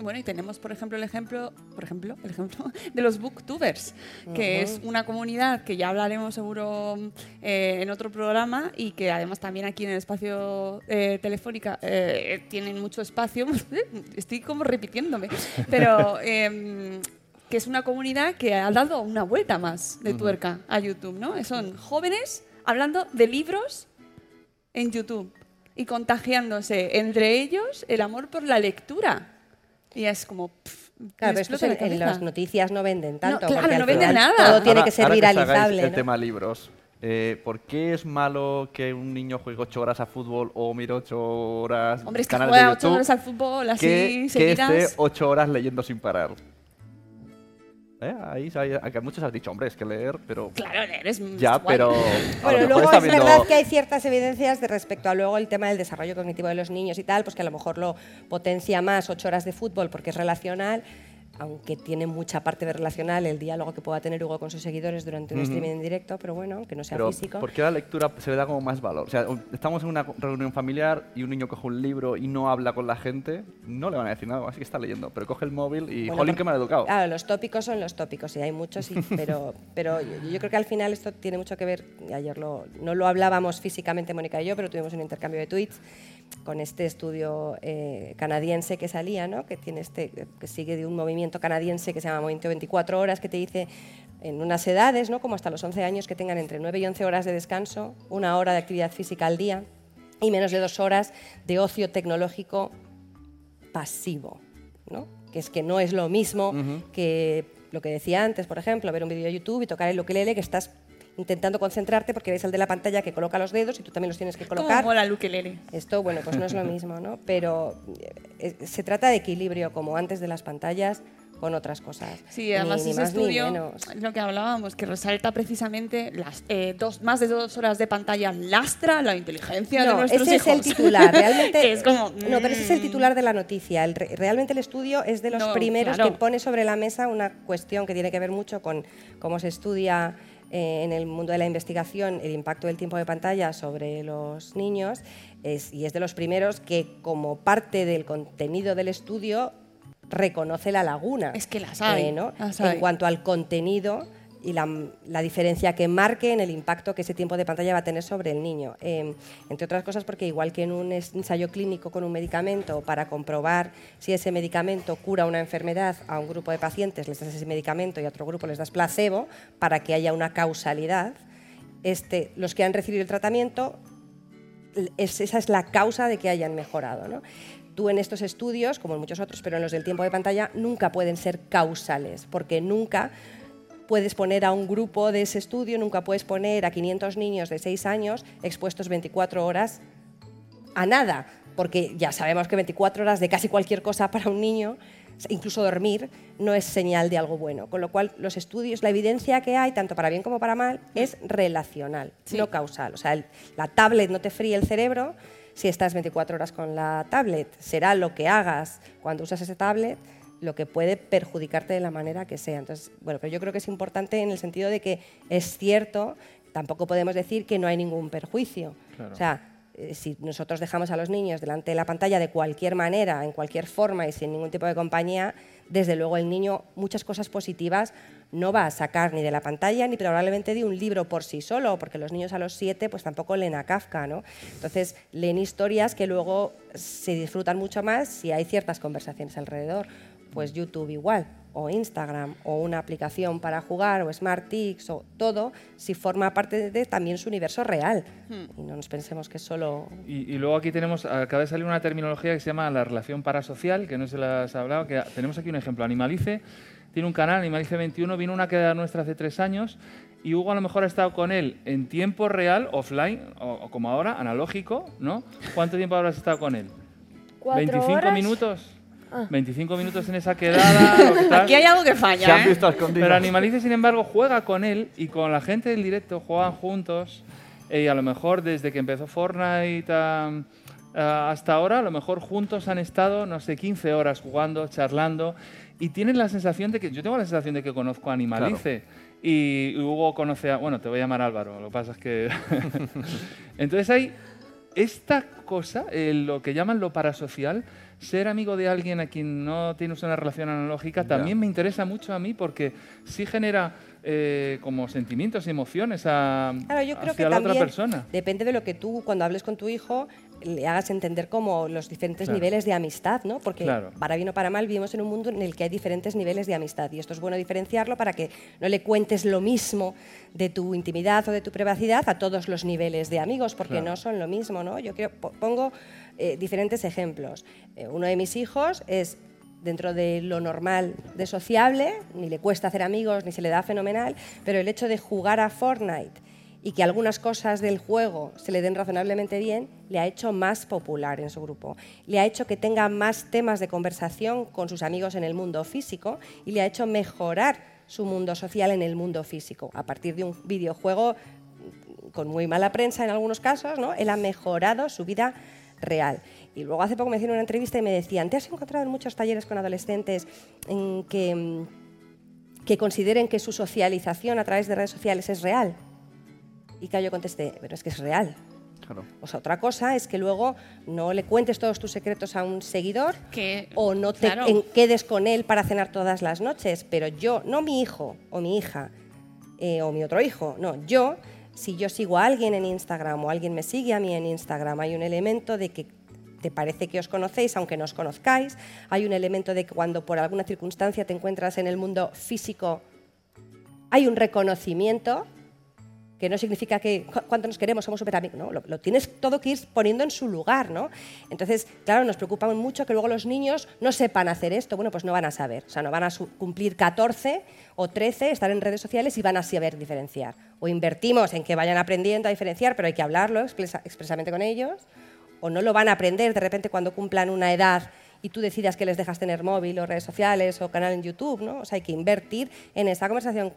Bueno, y tenemos, por ejemplo, el ejemplo, por ejemplo, el ejemplo de los booktubers, que es una comunidad que ya hablaremos seguro eh, en otro programa y que además también aquí en el espacio eh, telefónica eh, tienen mucho espacio. Estoy como repitiéndome, pero em, que es una comunidad que ha dado una vuelta más de tuerca a YouTube, ¿no? Son jóvenes hablando de libros en YouTube y contagiándose entre ellos el amor por la lectura. Y es como... pff, Claro, explota en, en las noticias no venden tanto. claro, porque al no venden final nada. Todo tiene Ahora- que ser ahora viralizable. el ¿no? tema libros. eh, ¿Por qué es malo que un niño juegue ocho horas a fútbol o mire ocho horas Hombre, es que juega de ocho YouTube horas al fútbol, así, que, que seguidas. esté ocho horas leyendo sin parar? ¿Eh? Ahí, ahí- a muchos has dicho, hombre, es que leer, pero... Claro, eres Ya, guay. pero... Bueno, luego es viendo- verdad que hay ciertas evidencias de respecto a luego el tema del desarrollo cognitivo de los niños y tal, pues que a lo mejor lo potencia más ocho horas de fútbol porque es relacional, aunque tiene mucha parte de relacional el diálogo que pueda tener Hugo con sus seguidores durante un streaming en directo, pero bueno, aunque no sea Pero, físico. ¿por qué la lectura se le da como más valor? O sea, estamos en una reunión familiar y un niño coge un libro y no habla con la gente, no le van a decir nada, así que está leyendo. Pero coge el móvil y, Bueno, jolín, que me ha educado. Claro, los tópicos son los tópicos y hay muchos, y- pero, pero yo, yo creo que al final esto tiene mucho que ver, y ayer lo, no lo hablábamos físicamente Mónica y yo, pero tuvimos un intercambio de tweets con este estudio eh, canadiense que salía, ¿no? que, tiene este, que sigue de un movimiento canadiense que se llama Movimiento 24 Horas, que te dice en unas edades, ¿no? como hasta los 11 años, que tengan entre 9 y 11 horas de descanso, una hora de actividad física al día y menos de dos horas de ocio tecnológico pasivo, ¿no? que es que no es lo mismo que lo que decía antes, por ejemplo, ver un vídeo de YouTube y tocar el ukelele que estás intentando concentrarte porque ves el de la pantalla que coloca los dedos y tú también los tienes que ¿Cómo colocar. mola el ukelele? Esto, bueno, pues no es lo mismo, ¿no? Pero eh, se trata de equilibrio, como antes de las pantallas, con otras cosas. Sí, además Ni- ni ese más estudio, menos. lo que hablábamos, que resalta precisamente las eh, dos, más de dos horas de pantalla lastra la inteligencia de No, nuestros ese hijos. es el titular. Realmente, es como, no, pero ese es el mm. titular de la noticia. El re- realmente el estudio es de los No, primeros claro. que pone sobre la mesa una cuestión que tiene que ver mucho con cómo se estudia eh, en el mundo de la investigación el impacto del tiempo de pantalla sobre los niños es- y es de los primeros que como parte del contenido del estudio reconoce la laguna. Es que las hay, eh, ¿no? las En cuanto al contenido y la, la diferencia que marque en el impacto que ese tiempo de pantalla va a tener sobre el niño. Eh, entre otras cosas porque igual que en un ensayo clínico con un medicamento para comprobar si ese medicamento cura una enfermedad a un grupo de pacientes les das ese medicamento y a otro grupo les das placebo para que haya una causalidad, este, los que han recibido el tratamiento es- esa es la causa de que hayan mejorado. ¿no? Tú en estos estudios, como en muchos otros, pero en los del tiempo de pantalla, nunca pueden ser causales, porque nunca puedes poner a un grupo de ese estudio, nunca puedes poner a 500 niños de 6 años expuestos 24 horas a nada, porque ya sabemos que 24 horas de casi cualquier cosa para un niño, incluso dormir, no es señal de algo bueno. Con lo cual, los estudios, la evidencia que hay, tanto para bien como para mal, es relacional, no causal. O sea, el- la tablet no te fríe el cerebro si estás 24 horas con la tablet. Será lo que hagas cuando usas esa tablet lo que puede perjudicarte de la manera que sea. Entonces, bueno, pero yo creo que es importante en el sentido de que es cierto, tampoco podemos decir que no hay ningún perjuicio. Claro. O sea, eh, si nosotros dejamos a los niños delante de la pantalla de cualquier manera, en cualquier forma y sin ningún tipo de compañía, desde luego el niño muchas cosas positivas no va a sacar ni de la pantalla ni probablemente de un libro por sí solo, porque los niños a los siete pues tampoco leen a Kafka, ¿no? Entonces leen historias que luego se disfrutan mucho más si hay ciertas conversaciones alrededor. Pues YouTube igual, o Instagram, o una aplicación para jugar, o SmartTix, o todo, si forma parte de también su universo real. Y no nos pensemos que es solo Y, y luego aquí tenemos, acaba de salir una terminología que se llama la relación parasocial, que no se las ha hablado, que tenemos aquí un ejemplo. Animalice tiene un canal, Animalice 21, vino una queda nuestra hace tres años y Hugo a lo mejor ha estado con él en tiempo real, offline, o, o como ahora, analógico, ¿no? ¿Cuánto tiempo habrás estado con él? ¿Cuatro 25 horas? minutos. Ah. 25 minutos en esa quedada. lo que tal. Aquí hay algo que falla, Se han ¿eh? visto escondidos. Pero Animalice, sin embargo, juega con él y con la gente del directo juegan juntos. eh, Y a lo mejor desde que empezó Fortnite a- a- hasta ahora, a lo mejor juntos han estado, no sé, 15 horas jugando, charlando. Y tienen la sensación de que. Yo tengo la sensación de que conozco a Animalice. Y Hugo conoce a. Bueno, te voy a llamar Álvaro, lo que pasa es que. Entonces hay esta cosa, eh, lo que llaman lo parasocial, ser amigo de alguien a quien no tienes una relación analógica, también me interesa mucho a mí porque sí genera eh, como sentimientos y emociones a, Claro, yo creo hacia que la también otra persona. depende de lo que tú, cuando hables con tu hijo, le hagas entender como los diferentes Claro. niveles de amistad, ¿no? Porque Claro. para bien o para mal vivimos en un mundo en el que hay diferentes niveles de amistad y esto es bueno diferenciarlo para que no le cuentes lo mismo de tu intimidad o de tu privacidad a todos los niveles de amigos, porque Claro. no son lo mismo, ¿no? Yo creo, po- pongo eh, diferentes ejemplos. Eh, uno de mis hijos es dentro de lo normal de sociable, ni le cuesta hacer amigos, ni se le da fenomenal, pero el hecho de jugar a Fortnite y que algunas cosas del juego se le den razonablemente bien, le ha hecho más popular en su grupo. Le ha hecho que tenga más temas de conversación con sus amigos en el mundo físico y le ha hecho mejorar su mundo social en el mundo físico. A partir de un videojuego con muy mala prensa en algunos casos, ¿no? él ha mejorado su vida real. Y luego hace poco me hicieron una entrevista y me decían, ¿te has encontrado en muchos talleres con adolescentes en que, mm, que consideren que su socialización a través de redes sociales es real? Y claro, yo contesté, pero es que es real. Claro. O sea, otra cosa es que luego no le cuentes todos tus secretos a un seguidor Que, o no te claro. en- quedes con él para cenar todas las noches, pero yo, no mi hijo o mi hija eh, o mi otro hijo, no, yo, si yo sigo a alguien en Instagram o alguien me sigue a mí en Instagram, hay un elemento de que te parece que os conocéis, aunque no os conozcáis, hay un elemento de que cuando por alguna circunstancia te encuentras en el mundo físico, hay un reconocimiento que no significa que cu- cuánto nos queremos, somos súper amigos, ¿no? Lo, tienes todo que ir poniendo en su lugar, ¿no? Entonces, claro, nos preocupa mucho que luego los niños no sepan hacer esto, bueno, pues no van a saber, o sea, no van a cumplir 14 o 13, estar en redes sociales y van a saber diferenciar. O invertimos en que vayan aprendiendo a diferenciar, pero hay que hablarlo expresa- expresamente con ellos, o no lo van a aprender de repente cuando cumplan una edad y tú decidas que les dejas tener móvil o redes sociales o canal en YouTube, ¿no? O sea, hay que invertir en esa conversación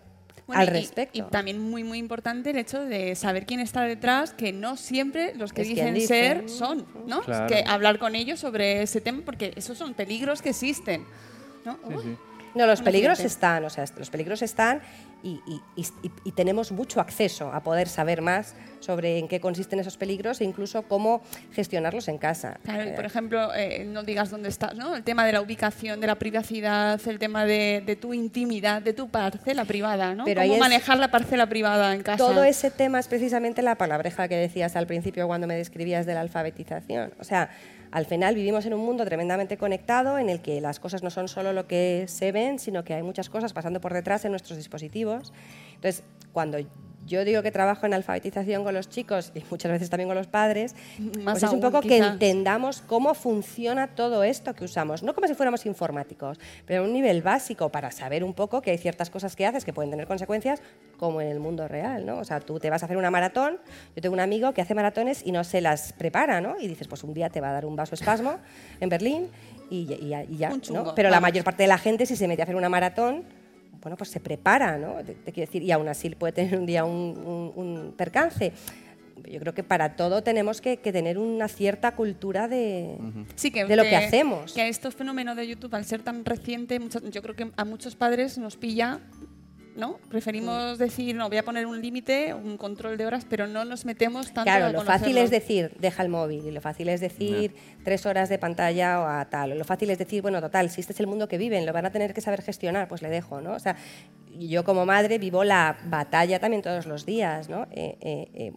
Bueno, al y- respecto. Y, también muy, muy importante el hecho de saber quién está detrás, que no siempre los que Es dicen dice. ser son, ¿no? Claro. Es que hablar con ellos sobre ese tema, porque esos son peligros que existen. ¿no? Sí, sí. No, los peligros están, o sea, los peligros están y, y- y- y tenemos mucho acceso a poder saber más sobre en qué consisten esos peligros e incluso cómo gestionarlos en casa. Claro, y Eh, por ejemplo, eh, no digas dónde estás, ¿no? El tema de la ubicación, de la privacidad, el tema de, de tu intimidad, de tu parcela privada, ¿no? Pero Cómo es- manejar la parcela privada en casa. Todo ese tema es precisamente la palabreja que decías al principio cuando me describías de la alfabetización. O sea, al final vivimos en un mundo tremendamente conectado en el que las cosas no son solo lo que se ven, sino que hay muchas cosas pasando por detrás en nuestros dispositivos. Entonces, cuando yo digo que trabajo en alfabetización con los chicos y muchas veces también con los padres, Más pues es un poco que entendamos cómo funciona todo esto que usamos. No como si fuéramos informáticos, pero a un nivel básico para saber un poco que hay ciertas cosas que haces que pueden tener consecuencias, como en el mundo real. ¿no? O sea, tú te vas a hacer una maratón, yo tengo un amigo que hace maratones y no se las prepara, ¿no? Y dices, pues un día te va a dar un vaso espasmo en Berlín y, ya- y ya. y ya, Un ¿no? Pero la mayor parte de la gente, si se mete a hacer una maratón, bueno, pues se prepara, ¿no? Te, te quiero decir, y aún así puede tener un día un, un- un percance. Yo creo que para todo tenemos que, que tener una cierta cultura de, Sí, que, de lo que hacemos. Que estos fenómenos de YouTube, al ser tan reciente, mucho- yo creo que a muchos padres nos pilla, ¿no? Preferimos decir, no, voy a poner un límite, un control de horas, pero no nos metemos tanto Claro, a lo fácil es decir, deja el móvil, y lo fácil es decir tres horas de pantalla o a tal. o Lo fácil es decir, bueno, total, si este es el mundo que viven, lo van a tener que saber gestionar, pues le dejo, ¿no? O sea, yo como madre vivo la batalla también todos los días, ¿no? Eh, eh, eh,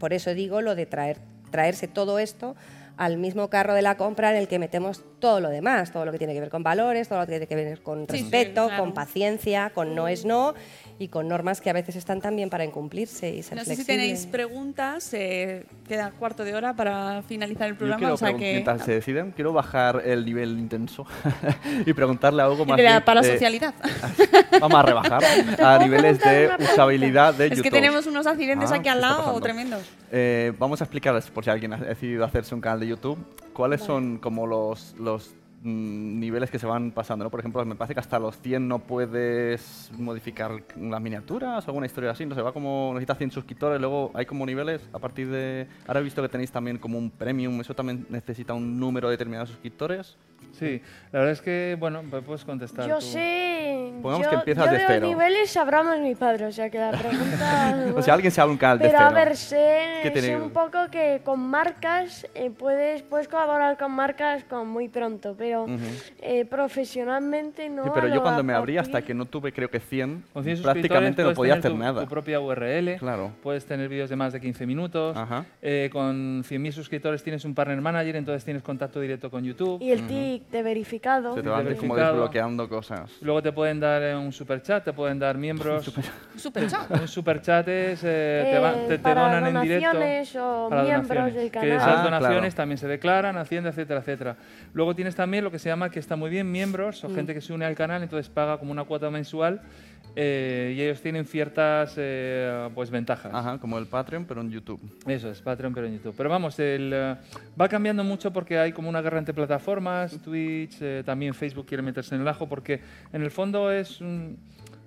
por eso digo lo de traer, traerse todo esto al mismo carro de la compra en el que metemos todo lo demás, todo lo que tiene que ver con valores, todo lo que tiene que ver con Sí, sí, respeto, claro. con paciencia, con no es no y con normas que a veces están también para incumplirse y ser No sé si flexible. tenéis preguntas, eh, queda cuarto de hora para finalizar el Yo programa, quiero, o sea que... mientras se deciden, quiero bajar el nivel intenso y preguntarle algo más de la parasocialidad. Vamos a rebajar a niveles de usabilidad de es YouTube. que tenemos unos accidentes Ah, aquí al ¿qué está lado tremendos. Eh, vamos a explicarles, por si alguien ha decidido hacerse un canal de YouTube, cuáles son como los, los niveles que se van pasando. ¿no? Por ejemplo, me parece que hasta los 100 no puedes modificar las miniaturas o alguna historia así. No sé, va como necesitas 100 suscriptores, luego hay como niveles a partir de... Ahora he visto que tenéis también como un premium, eso también necesita un número determinado de suscriptores. Sí, la verdad es que, bueno, puedes contestar Yo tú. sé. Pongamos yo, que empiezas yo de de cero. los niveles sabrá más mi padre, o sea que la pregunta. O sea, alguien se abre un canal de Pero cero. a ver, sé, sé un poco que con marcas eh, puedes, puedes colaborar con marcas con muy pronto, pero Ujú. eh, profesionalmente no. Sí, pero yo cuando me abrí hasta que no tuve creo que 100, Con 100 prácticamente no podía hacer tu, nada. tu propia URL, Claro. puedes tener vídeos de más de 15 minutos. Ajá. Eh, con 100.000 suscriptores tienes un partner manager, entonces tienes contacto directo con YouTube. Y el TIC de verificado. Se te van como desbloqueando cosas. Luego te pueden dar eh, un super chat, te pueden dar miembros. Super chat. un super chat es, eh, te, va- Eh, te- te para donan en directo. donaciones o para miembros donaciones, del Que canal. esas Ah, donaciones claro. también se declaran, Hacienda, etcétera, etcétera. Luego tienes también lo que se llama, que está muy bien, miembros Mm. o gente que se une al canal, entonces paga como una cuota mensual eh, y ellos tienen ciertas eh, pues ventajas. Ajá, como el Patreon, pero en YouTube. Eso es, Patreon, pero en YouTube. Pero vamos, el, eh, va cambiando mucho porque hay como una guerra entre plataformas, Twitch, eh, también Facebook quiere meterse en el ajo, porque en el fondo es un-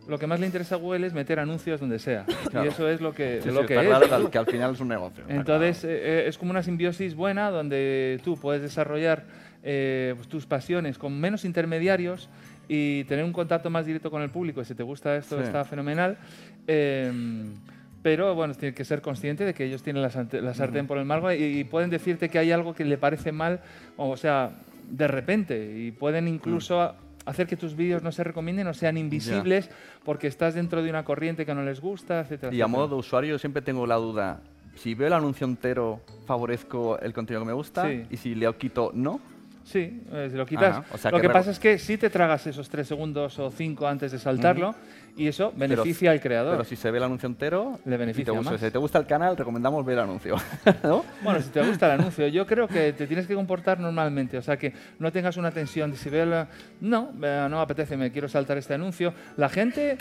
lo que más le interesa a Google es meter anuncios donde sea. Claro. Y eso es lo que, Sí, lo sí, que está es. claro que al, final es un negocio. Entonces, eh, eh, es como una simbiosis buena donde tú puedes desarrollar pues, tus pasiones con menos intermediarios y tener un contacto más directo con el público. Si te gusta esto, Sí. está fenomenal. Eh, pero bueno, tienes que ser consciente de que ellos tienen la, sante- la sartén por el mango y, y pueden decirte que hay algo que le parece mal, o sea, de repente, y pueden incluso a- hacer que tus vídeos no se recomienden o sean invisibles porque estás dentro de una corriente que no les gusta, etcétera. Y a etcétera. modo de usuario siempre tengo la duda. Si veo el anuncio entero, favorezco el contenido que me gusta. Sí. Y si le quito, no. Sí, eh, si lo quitas. Ajá, o sea lo que pasa es que sí te tragas esos tres segundos o cinco antes de saltarlo y eso Pero- beneficia al creador. Pero si se ve el anuncio entero, Le beneficia si te, gusta, más. si te gusta el canal, recomendamos ver el anuncio. ¿No? Bueno, si te gusta el anuncio, yo creo que te tienes que comportar normalmente, o sea que no tengas una tensión de si veo la... No, eh, no apetece, me quiero saltar este anuncio. La gente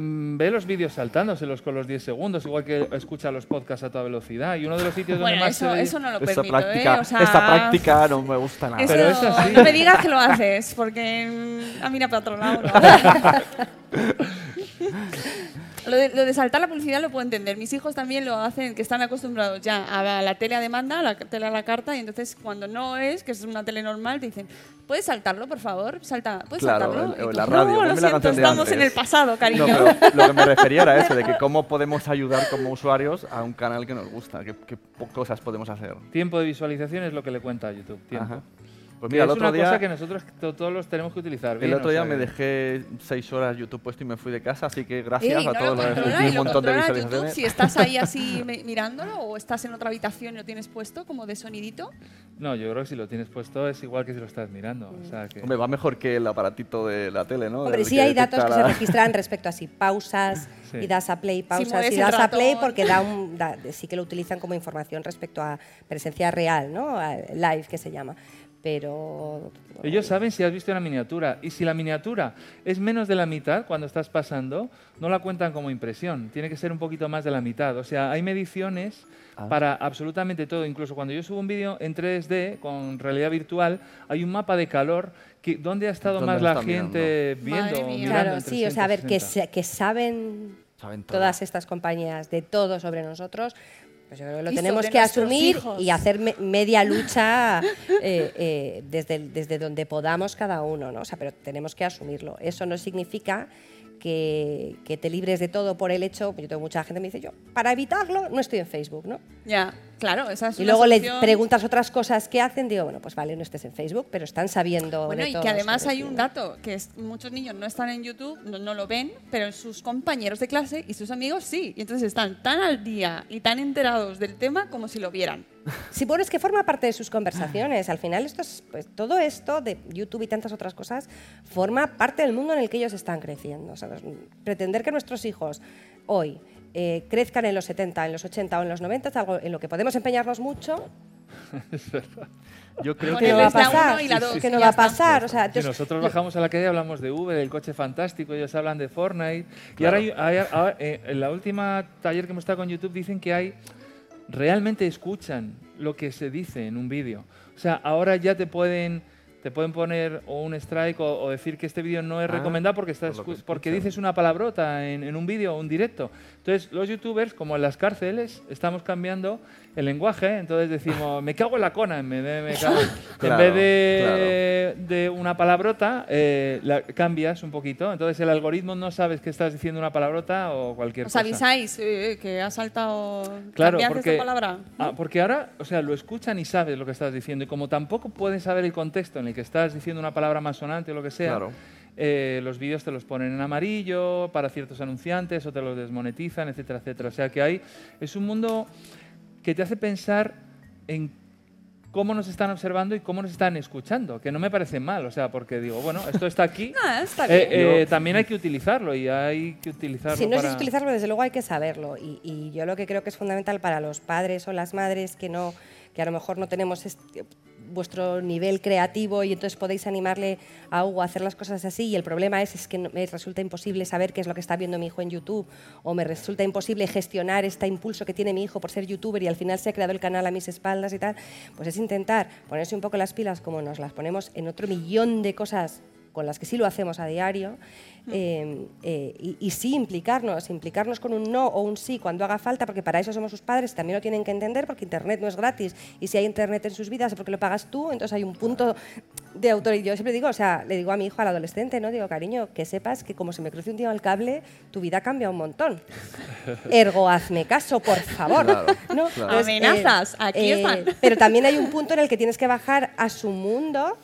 ve los vídeos saltándoselos con los 10 segundos, igual que escucha los podcasts a toda velocidad. Y uno de los sitios donde Bueno, más se eso, ve- eso no lo permito, práctica, ¿eh? O sea, esa práctica no me gusta nada. eso- Pero es así. No me digas que lo haces, porque mm, ah, mira para otro lado. ¿no? Lo de, lo de saltar la publicidad lo puedo entender. Mis hijos también lo hacen, que están acostumbrados ya a la tele a demanda, a la tele a la carta, y entonces cuando no es, que es una tele normal, te dicen, ¿puedes saltarlo, por favor? Salta, ¿Puedes Claro, saltarlo? el- tú, la radio, no, ponme lo la siento, canción de estamos en antes". el pasado, cariño. No, pero lo que me refería era eso, de que cómo podemos ayudar como usuarios a un canal que nos gusta, qué, cosas podemos hacer. Tiempo de visualización es lo que le cuenta a YouTube. Tiempo. Ajá. Pues mira, el es otro una día, cosa que nosotros to- todos los tenemos que utilizar. el bien, otro o día sea me dejé seis horas YouTube puesto y me fui de casa, así que gracias Ey, a no todos lo los un lo montón de controla YouTube. visualizaciones. Si estás ahí así mi- mirándolo o estás en otra habitación y lo tienes puesto como de sonidito. No, yo creo que si lo tienes puesto es igual que si lo estás mirando. O sea que... Hombre, va mejor que el aparatito de la tele, ¿no? Hombre, El sí hay datos detecta que se la- registran respecto a si pausas Sí. y das a play, pausas mueves y el das a play porque da un, da- sí que lo utilizan como información respecto a presencia real, ¿no? A live que se llama. Pero Ellos saben si has visto una miniatura y si la miniatura es menos de la mitad cuando estás pasando, no la cuentan como impresión. Tiene que ser un poquito más de la mitad. O sea, hay mediciones Ah. para absolutamente todo. Incluso cuando yo subo un vídeo en 3D con realidad virtual, hay un mapa de calor que dónde ha estado ¿Dónde más la gente viendo. Madre o mía. mirando claro, en sí, o sea, a ver, que, 360. se- que saben Saben todas estas compañías de todo sobre nosotros, pues yo creo que lo tenemos que asumir hijos. y hacer me- media lucha eh, eh, desde, desde donde podamos cada uno, ¿no? O sea, pero tenemos que asumirlo. Eso no significa que, que te libres de todo por el hecho, yo tengo mucha gente que me dice, yo, para evitarlo, no estoy en Facebook, ¿no? Ya, claro, esa es Y luego le solución. preguntas otras cosas que hacen, digo, bueno, pues vale, no estés en Facebook, pero están sabiendo Bueno, de y todo que además hay un dato, que es, muchos niños no están en YouTube, no, no lo ven, pero sus compañeros de clase y sus amigos sí. Y entonces están tan al día y tan enterados del tema como si lo vieran. Sí, bueno, es que forma parte de sus conversaciones. Al final, esto es, pues, todo esto de YouTube y tantas otras cosas forma parte del mundo en el que ellos están creciendo. ¿sabes? Pretender que nuestros hijos hoy eh, crezcan en los 70, en los 80 o en los 90 es algo en lo que podemos empeñarnos mucho. Yo creo que ¿Qué no va a pasar? y la dos, ¿Qué y no va a pasar? O sea, Si entonces, nosotros bajamos a la calle hablamos de Uber, del coche fantástico, ellos hablan de Fortnite. Y Claro. ahora, hay- hay- ahora, eh, en la última taller que hemos estado con YouTube dicen que hay realmente escuchan lo que se dice en un vídeo. O sea, ahora ya te pueden te pueden poner o un strike o, o decir que este vídeo no es Ah, recomendado porque estás por porque dices una palabrota en, en un vídeo o un directo. Entonces, los youtubers, como en las cárceles, estamos cambiando el lenguaje. Entonces decimos, me cago en la cona en vez de, me cago- en Claro, vez de, de una palabrota, eh, la cambias un poquito. Entonces, el algoritmo no sabes que estás diciendo una palabrota o cualquier ¿Os cosa. avisáis eh, que ha saltado Claro, porque, esta palabra? ah, porque ahora, o sea, lo escuchan y sabes lo que estás diciendo. Y como tampoco pueden saber el contexto en el que estás diciendo una palabra más sonante o lo que sea, Claro. eh, los vídeos te los ponen en amarillo para ciertos anunciantes o te los desmonetizan, etcétera, etcétera. O sea que hay, es un mundo que te hace pensar en cómo nos están observando y cómo nos están escuchando, que no me parece mal, o sea, porque digo, bueno, esto está aquí, Ah, está eh, bien. eh, también hay que utilizarlo y hay que utilizarlo Si no para... es utilizarlo, desde luego hay que saberlo. Y, y yo lo que creo que es fundamental para los padres o las madres que no que a lo mejor no tenemos este- vuestro nivel creativo y entonces podéis animarle a Hugo a hacer las cosas así. Y el problema es, es que me resulta imposible saber qué es lo que está viendo mi hijo en YouTube o me resulta imposible gestionar este impulso que tiene mi hijo por ser youtuber y al final se ha creado el canal a mis espaldas y tal, pues es intentar ponerse un poco las pilas como nos las ponemos en otro millón de cosas con las que sí lo hacemos a diario, eh, eh, y, y sí implicarnos, implicarnos con un no o un sí cuando haga falta, porque para eso somos sus padres, también lo tienen que entender, porque Internet no es gratis, y si hay Internet en sus vidas es porque lo pagas tú, entonces hay un punto de autoridad. Yo siempre digo, o sea, le digo a mi hijo, al adolescente, ¿no? Digo, cariño, que sepas que como se me cruce un día el cable, tu vida cambia un montón. Ergo, hazme caso, por favor. Claro, ¿no? claro. Amenazas, aquí están. Pero también hay un punto en el que tienes que bajar a su mundo,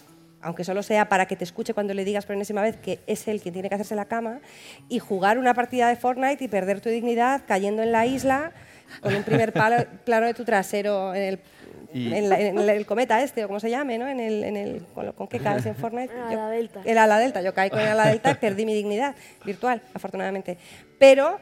aunque solo sea para que te escuche cuando le digas por enésima vez que es él quien tiene que hacerse la cama, y jugar una partida de Fortnite y perder tu dignidad cayendo en la isla con un primer palo- plano de tu trasero en el, Y- en la- en el cometa este, o como se llame, ¿no? En el, en el, con, lo- ¿con qué caes en Fortnite? En Yo- ala delta. El ala delta. Yo caí con el ala delta y perdí mi dignidad virtual, afortunadamente. Pero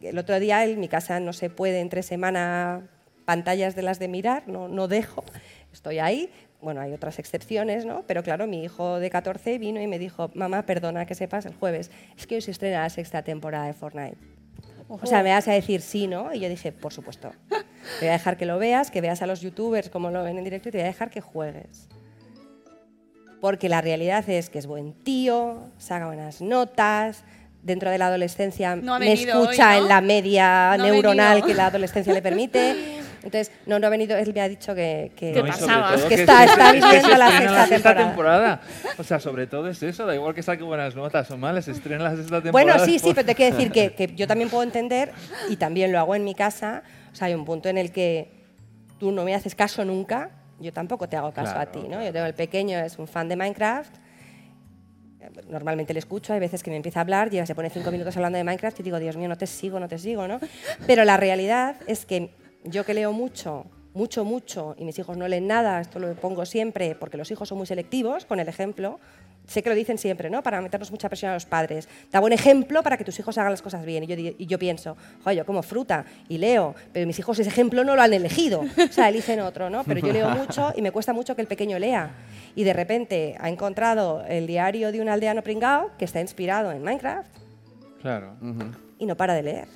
el otro día en mi casa no se puede entre semana pantallas de las de mirar, no, no dejo. Estoy ahí. Bueno, hay otras excepciones, ¿no? Pero claro, mi hijo de 14 vino y me dijo, mamá, perdona que sepas el jueves, es que hoy se estrena la sexta temporada de Fortnite. O sea, me vas a decir sí, ¿no? Y yo dije, por supuesto. Te voy a dejar que lo veas, que veas a los youtubers como lo ven en directo y te voy a dejar que juegues. Porque la realidad es que es buen tío, saca buenas notas, dentro de la adolescencia No me escucha hoy, ¿no? en la media No neuronal que la adolescencia le permite. Entonces, no, no ha venido, él me ha dicho que, que- No, pasaba? Que se- está- se- está es que se viendo la sexta temporada. O sea, sobre todo es eso, da igual que saque buenas notas o malas, estrena la sexta temporada. Bueno, sí, sí, pero te quiero decir que, que yo también puedo entender, y también lo hago en mi casa, o sea, hay un punto en el que tú no me haces caso nunca, yo tampoco te hago caso Claro, a ti, ¿no? Yo tengo el pequeño, es un fan de Minecraft, normalmente le escucho, hay veces que me empieza a hablar, ya se pone cinco minutos hablando de Minecraft y digo, Dios mío, no te sigo, no te sigo, ¿no? Pero la realidad es que yo que leo mucho, mucho, mucho, y mis hijos no leen nada, esto lo pongo siempre, porque los hijos son muy selectivos, con el ejemplo, sé que lo dicen siempre, ¿no? Para meternos mucha presión a los padres. Da buen ejemplo para que tus hijos hagan las cosas bien. Y yo, y yo pienso, joder, yo como fruta y leo, pero mis hijos ese ejemplo no lo han elegido. O sea, eligen otro, ¿no? Pero yo leo mucho y me cuesta mucho que el pequeño lea. Y de repente ha encontrado el diario de un aldeano pringao que está inspirado en Minecraft Claro. y no para de leer.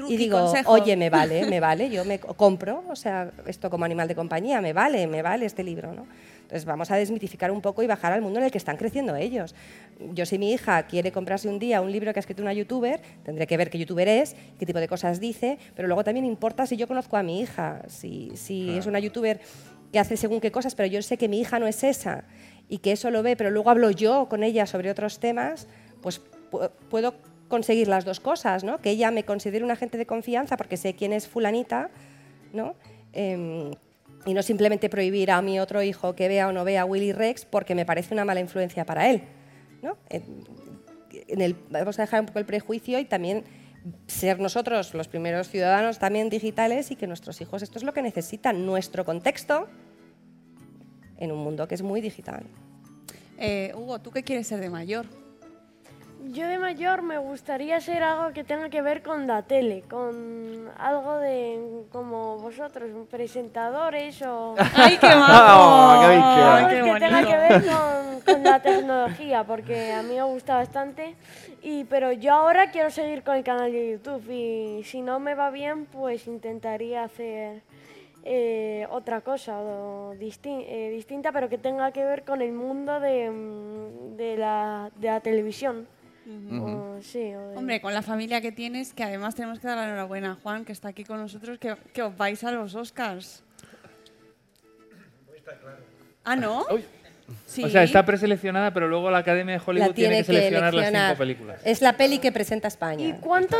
Truqui, Y digo, consejo. oye, me vale, me vale, yo me co- compro, o sea, esto como animal de compañía, me vale, me vale este libro, ¿no? Entonces vamos a desmitificar un poco y bajar al mundo en el que están creciendo ellos. Yo si mi hija quiere comprarse un día un libro que ha escrito una youtuber, tendré que ver qué youtuber es, qué tipo de cosas dice, pero luego también importa si yo conozco a mi hija, si, si es una youtuber que hace según qué cosas, pero yo sé que mi hija no es esa y que eso lo ve, pero luego hablo yo con ella sobre otros temas, pues pu- puedo conseguir las dos cosas, ¿no? Que ella me considere un agente de confianza porque sé quién es fulanita, ¿no? Em, y no simplemente prohibir a mi otro hijo que vea o no vea Willy Rex porque me parece una mala influencia para él, ¿no? El- vamos a dejar un poco el prejuicio y también ser nosotros los primeros ciudadanos también digitales y que nuestros hijos esto es lo que necesitan, nuestro contexto en un mundo que es muy digital. Eh, Hugo, ¿tú qué quieres ser de mayor? Yo de mayor me gustaría ser algo que tenga que ver con la tele, con algo de como vosotros, presentadores o ¡Ay, qué Ah, majo! qué que tenga que ver con, con la tecnología, porque a mí me gusta bastante. Y, pero yo ahora quiero seguir con el canal de YouTube y si no me va bien, pues intentaría hacer eh, otra cosa o distin- eh, distinta, pero que tenga que ver con el mundo de, mm, de, la, de la televisión. O- sí, o de- Hombre, con la familia que tienes, que además tenemos que dar la enhorabuena a Juan, que está aquí con nosotros, que, que os vais a los Oscars. Ah, ¿no? Uy. Sí. O sea, está preseleccionada, pero luego la Academia de Hollywood La tiene, que seleccionar las cinco películas. Es la peli que presenta España. ¿Y cuánto?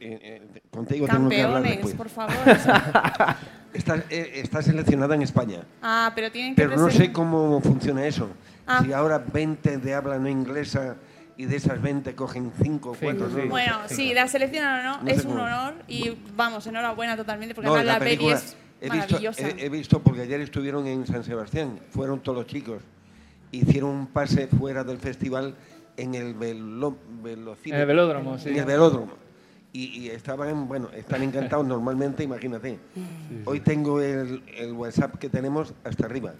Eh, eh, contigo tengo que hablar Campeones, después. por favor. Está, eh, está seleccionada en España. ah, pero tienen que Pero no sé cómo funciona eso. Ah. Si ahora 20 de habla no inglesa y de esas 20 cogen 5 o Cinco, 4. sí. Bueno, sí, la selección o no, No es un honor y vamos, enhorabuena totalmente, porque No, además la la, peli película es he visto, maravillosa. he, he visto porque ayer estuvieron en San Sebastián, fueron todos los chicos, hicieron un pase fuera del festival en el velo, velocine- En el velódromo, sí. En el velódromo. Y, y estaban, bueno, están encantados normalmente, imagínate. Hoy tengo el, el WhatsApp que tenemos hasta arriba.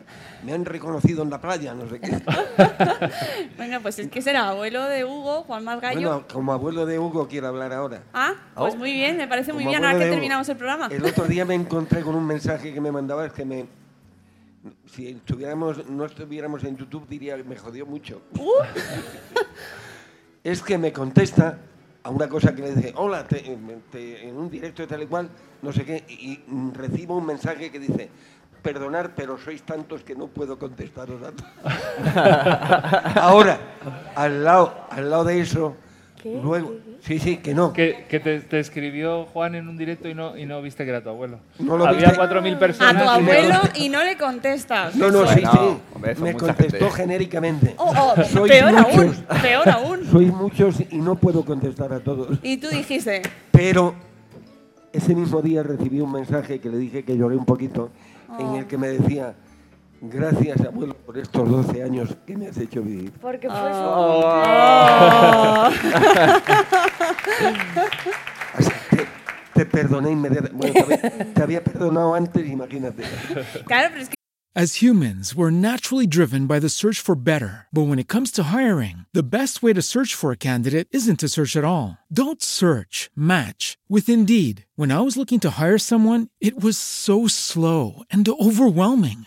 Me han reconocido en la playa, no sé qué. Bueno, pues es que será abuelo de Hugo, Juan Margallo. Bueno, como abuelo de Hugo quiero hablar ahora. ah, pues Oh. muy bien, me parece muy Como bien. Ahora que Hugo. terminamos el programa. El otro día me encontré con un mensaje que me mandaba es que me si estuviéramos no estuviéramos en YouTube diría que me jodió mucho. Uh. es que me contesta a una cosa que le dice, hola, en un directo de tal y cual, no sé qué, y, recibo un mensaje que dice, perdonar, pero sois tantos que no puedo contestaros a todos". Ahora, al lado, al lado de eso, ¿Qué? luego, sí, sí, que no. Que, que te, te escribió Juan en un directo y no, y no viste que era tu abuelo. No lo Había viste. 4.000 A personas. tu y no- abuelo y no le contestas. No, no, sí, sí. Hombre, me contestó gente. genéricamente. Oh, oh, Sois peor aún, peor aún. Sois muchos y no puedo contestar a todos. Y tú dijiste, Pero ese mismo día recibí un mensaje que le dije que lloré un poquito, Oh. en el que me decía, gracias abuelo por estos 12 años que me has hecho vivir. Porque fue ah. su Oh. Así que te perdoné inmediatamente. Bueno, te había, te había perdonado antes, imagínate. claro, pero es que As humans, we're naturally driven by the search for better. But when it comes to hiring, the best way to search for a candidate isn't to search at all. Don't search, match with Indeed. When I was looking to hire someone, it was so slow and overwhelming.